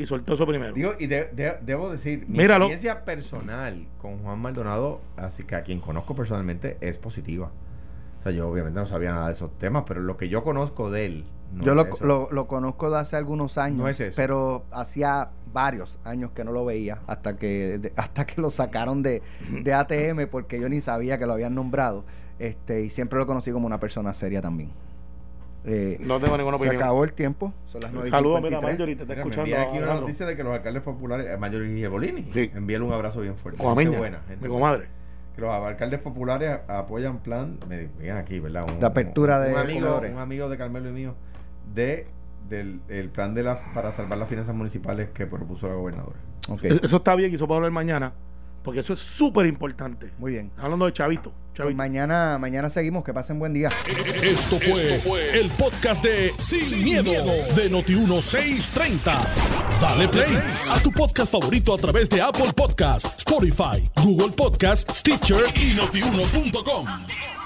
Speaker 3: Y soltó eso primero.
Speaker 4: Digo, y de- de- debo decir, mi
Speaker 3: Míralo.
Speaker 4: experiencia personal con Juan Maldonado, así que a quien conozco personalmente, es positiva. O sea, yo obviamente no sabía nada de esos temas, pero lo que yo conozco de él. no
Speaker 2: Yo
Speaker 4: es
Speaker 2: lo,
Speaker 4: eso.
Speaker 2: lo, lo conozco de hace algunos años,
Speaker 4: No es eso.
Speaker 2: pero hacía varios años que no lo veía hasta que de- hasta que lo sacaron de, de ATM porque yo ni sabía que lo habían nombrado. Este, y siempre lo conocí como una persona seria también. Eh,
Speaker 3: no tengo ninguna
Speaker 2: se
Speaker 3: opinión.
Speaker 2: acabó el tiempo. Son las 9 y
Speaker 3: Saludos, mira,
Speaker 2: 53.
Speaker 3: Marjorie, te está escuchando.
Speaker 4: aquí una noticia de que los alcaldes populares, eh, Mayor y Evolini,
Speaker 3: Sí.
Speaker 4: envíale un abrazo bien fuerte.
Speaker 3: Coameña,
Speaker 4: Gente buena, gente
Speaker 3: mi
Speaker 4: buena.
Speaker 3: comadre.
Speaker 4: Que los alcaldes populares apoyan plan, me digan aquí, ¿verdad? Un,
Speaker 2: De apertura de
Speaker 4: un amigo,
Speaker 2: comedores.
Speaker 4: un amigo de Carmelo y mío de del el plan de la, para salvar las finanzas municipales que propuso la gobernadora.
Speaker 2: Ok,
Speaker 3: Eso está bien y eso puedo hablar mañana, porque eso es súper importante.
Speaker 2: muy bien.
Speaker 3: Hablando de Chavito.
Speaker 2: Pues
Speaker 3: Chavito.
Speaker 2: mañana, mañana seguimos. Que pasen buen día.
Speaker 1: Esto fue, el podcast de Sin, miedo, de Noti1630. Dale play a tu podcast favorito a través de Apple Podcasts, Spotify, Google Podcasts, Stitcher y notiuno.com.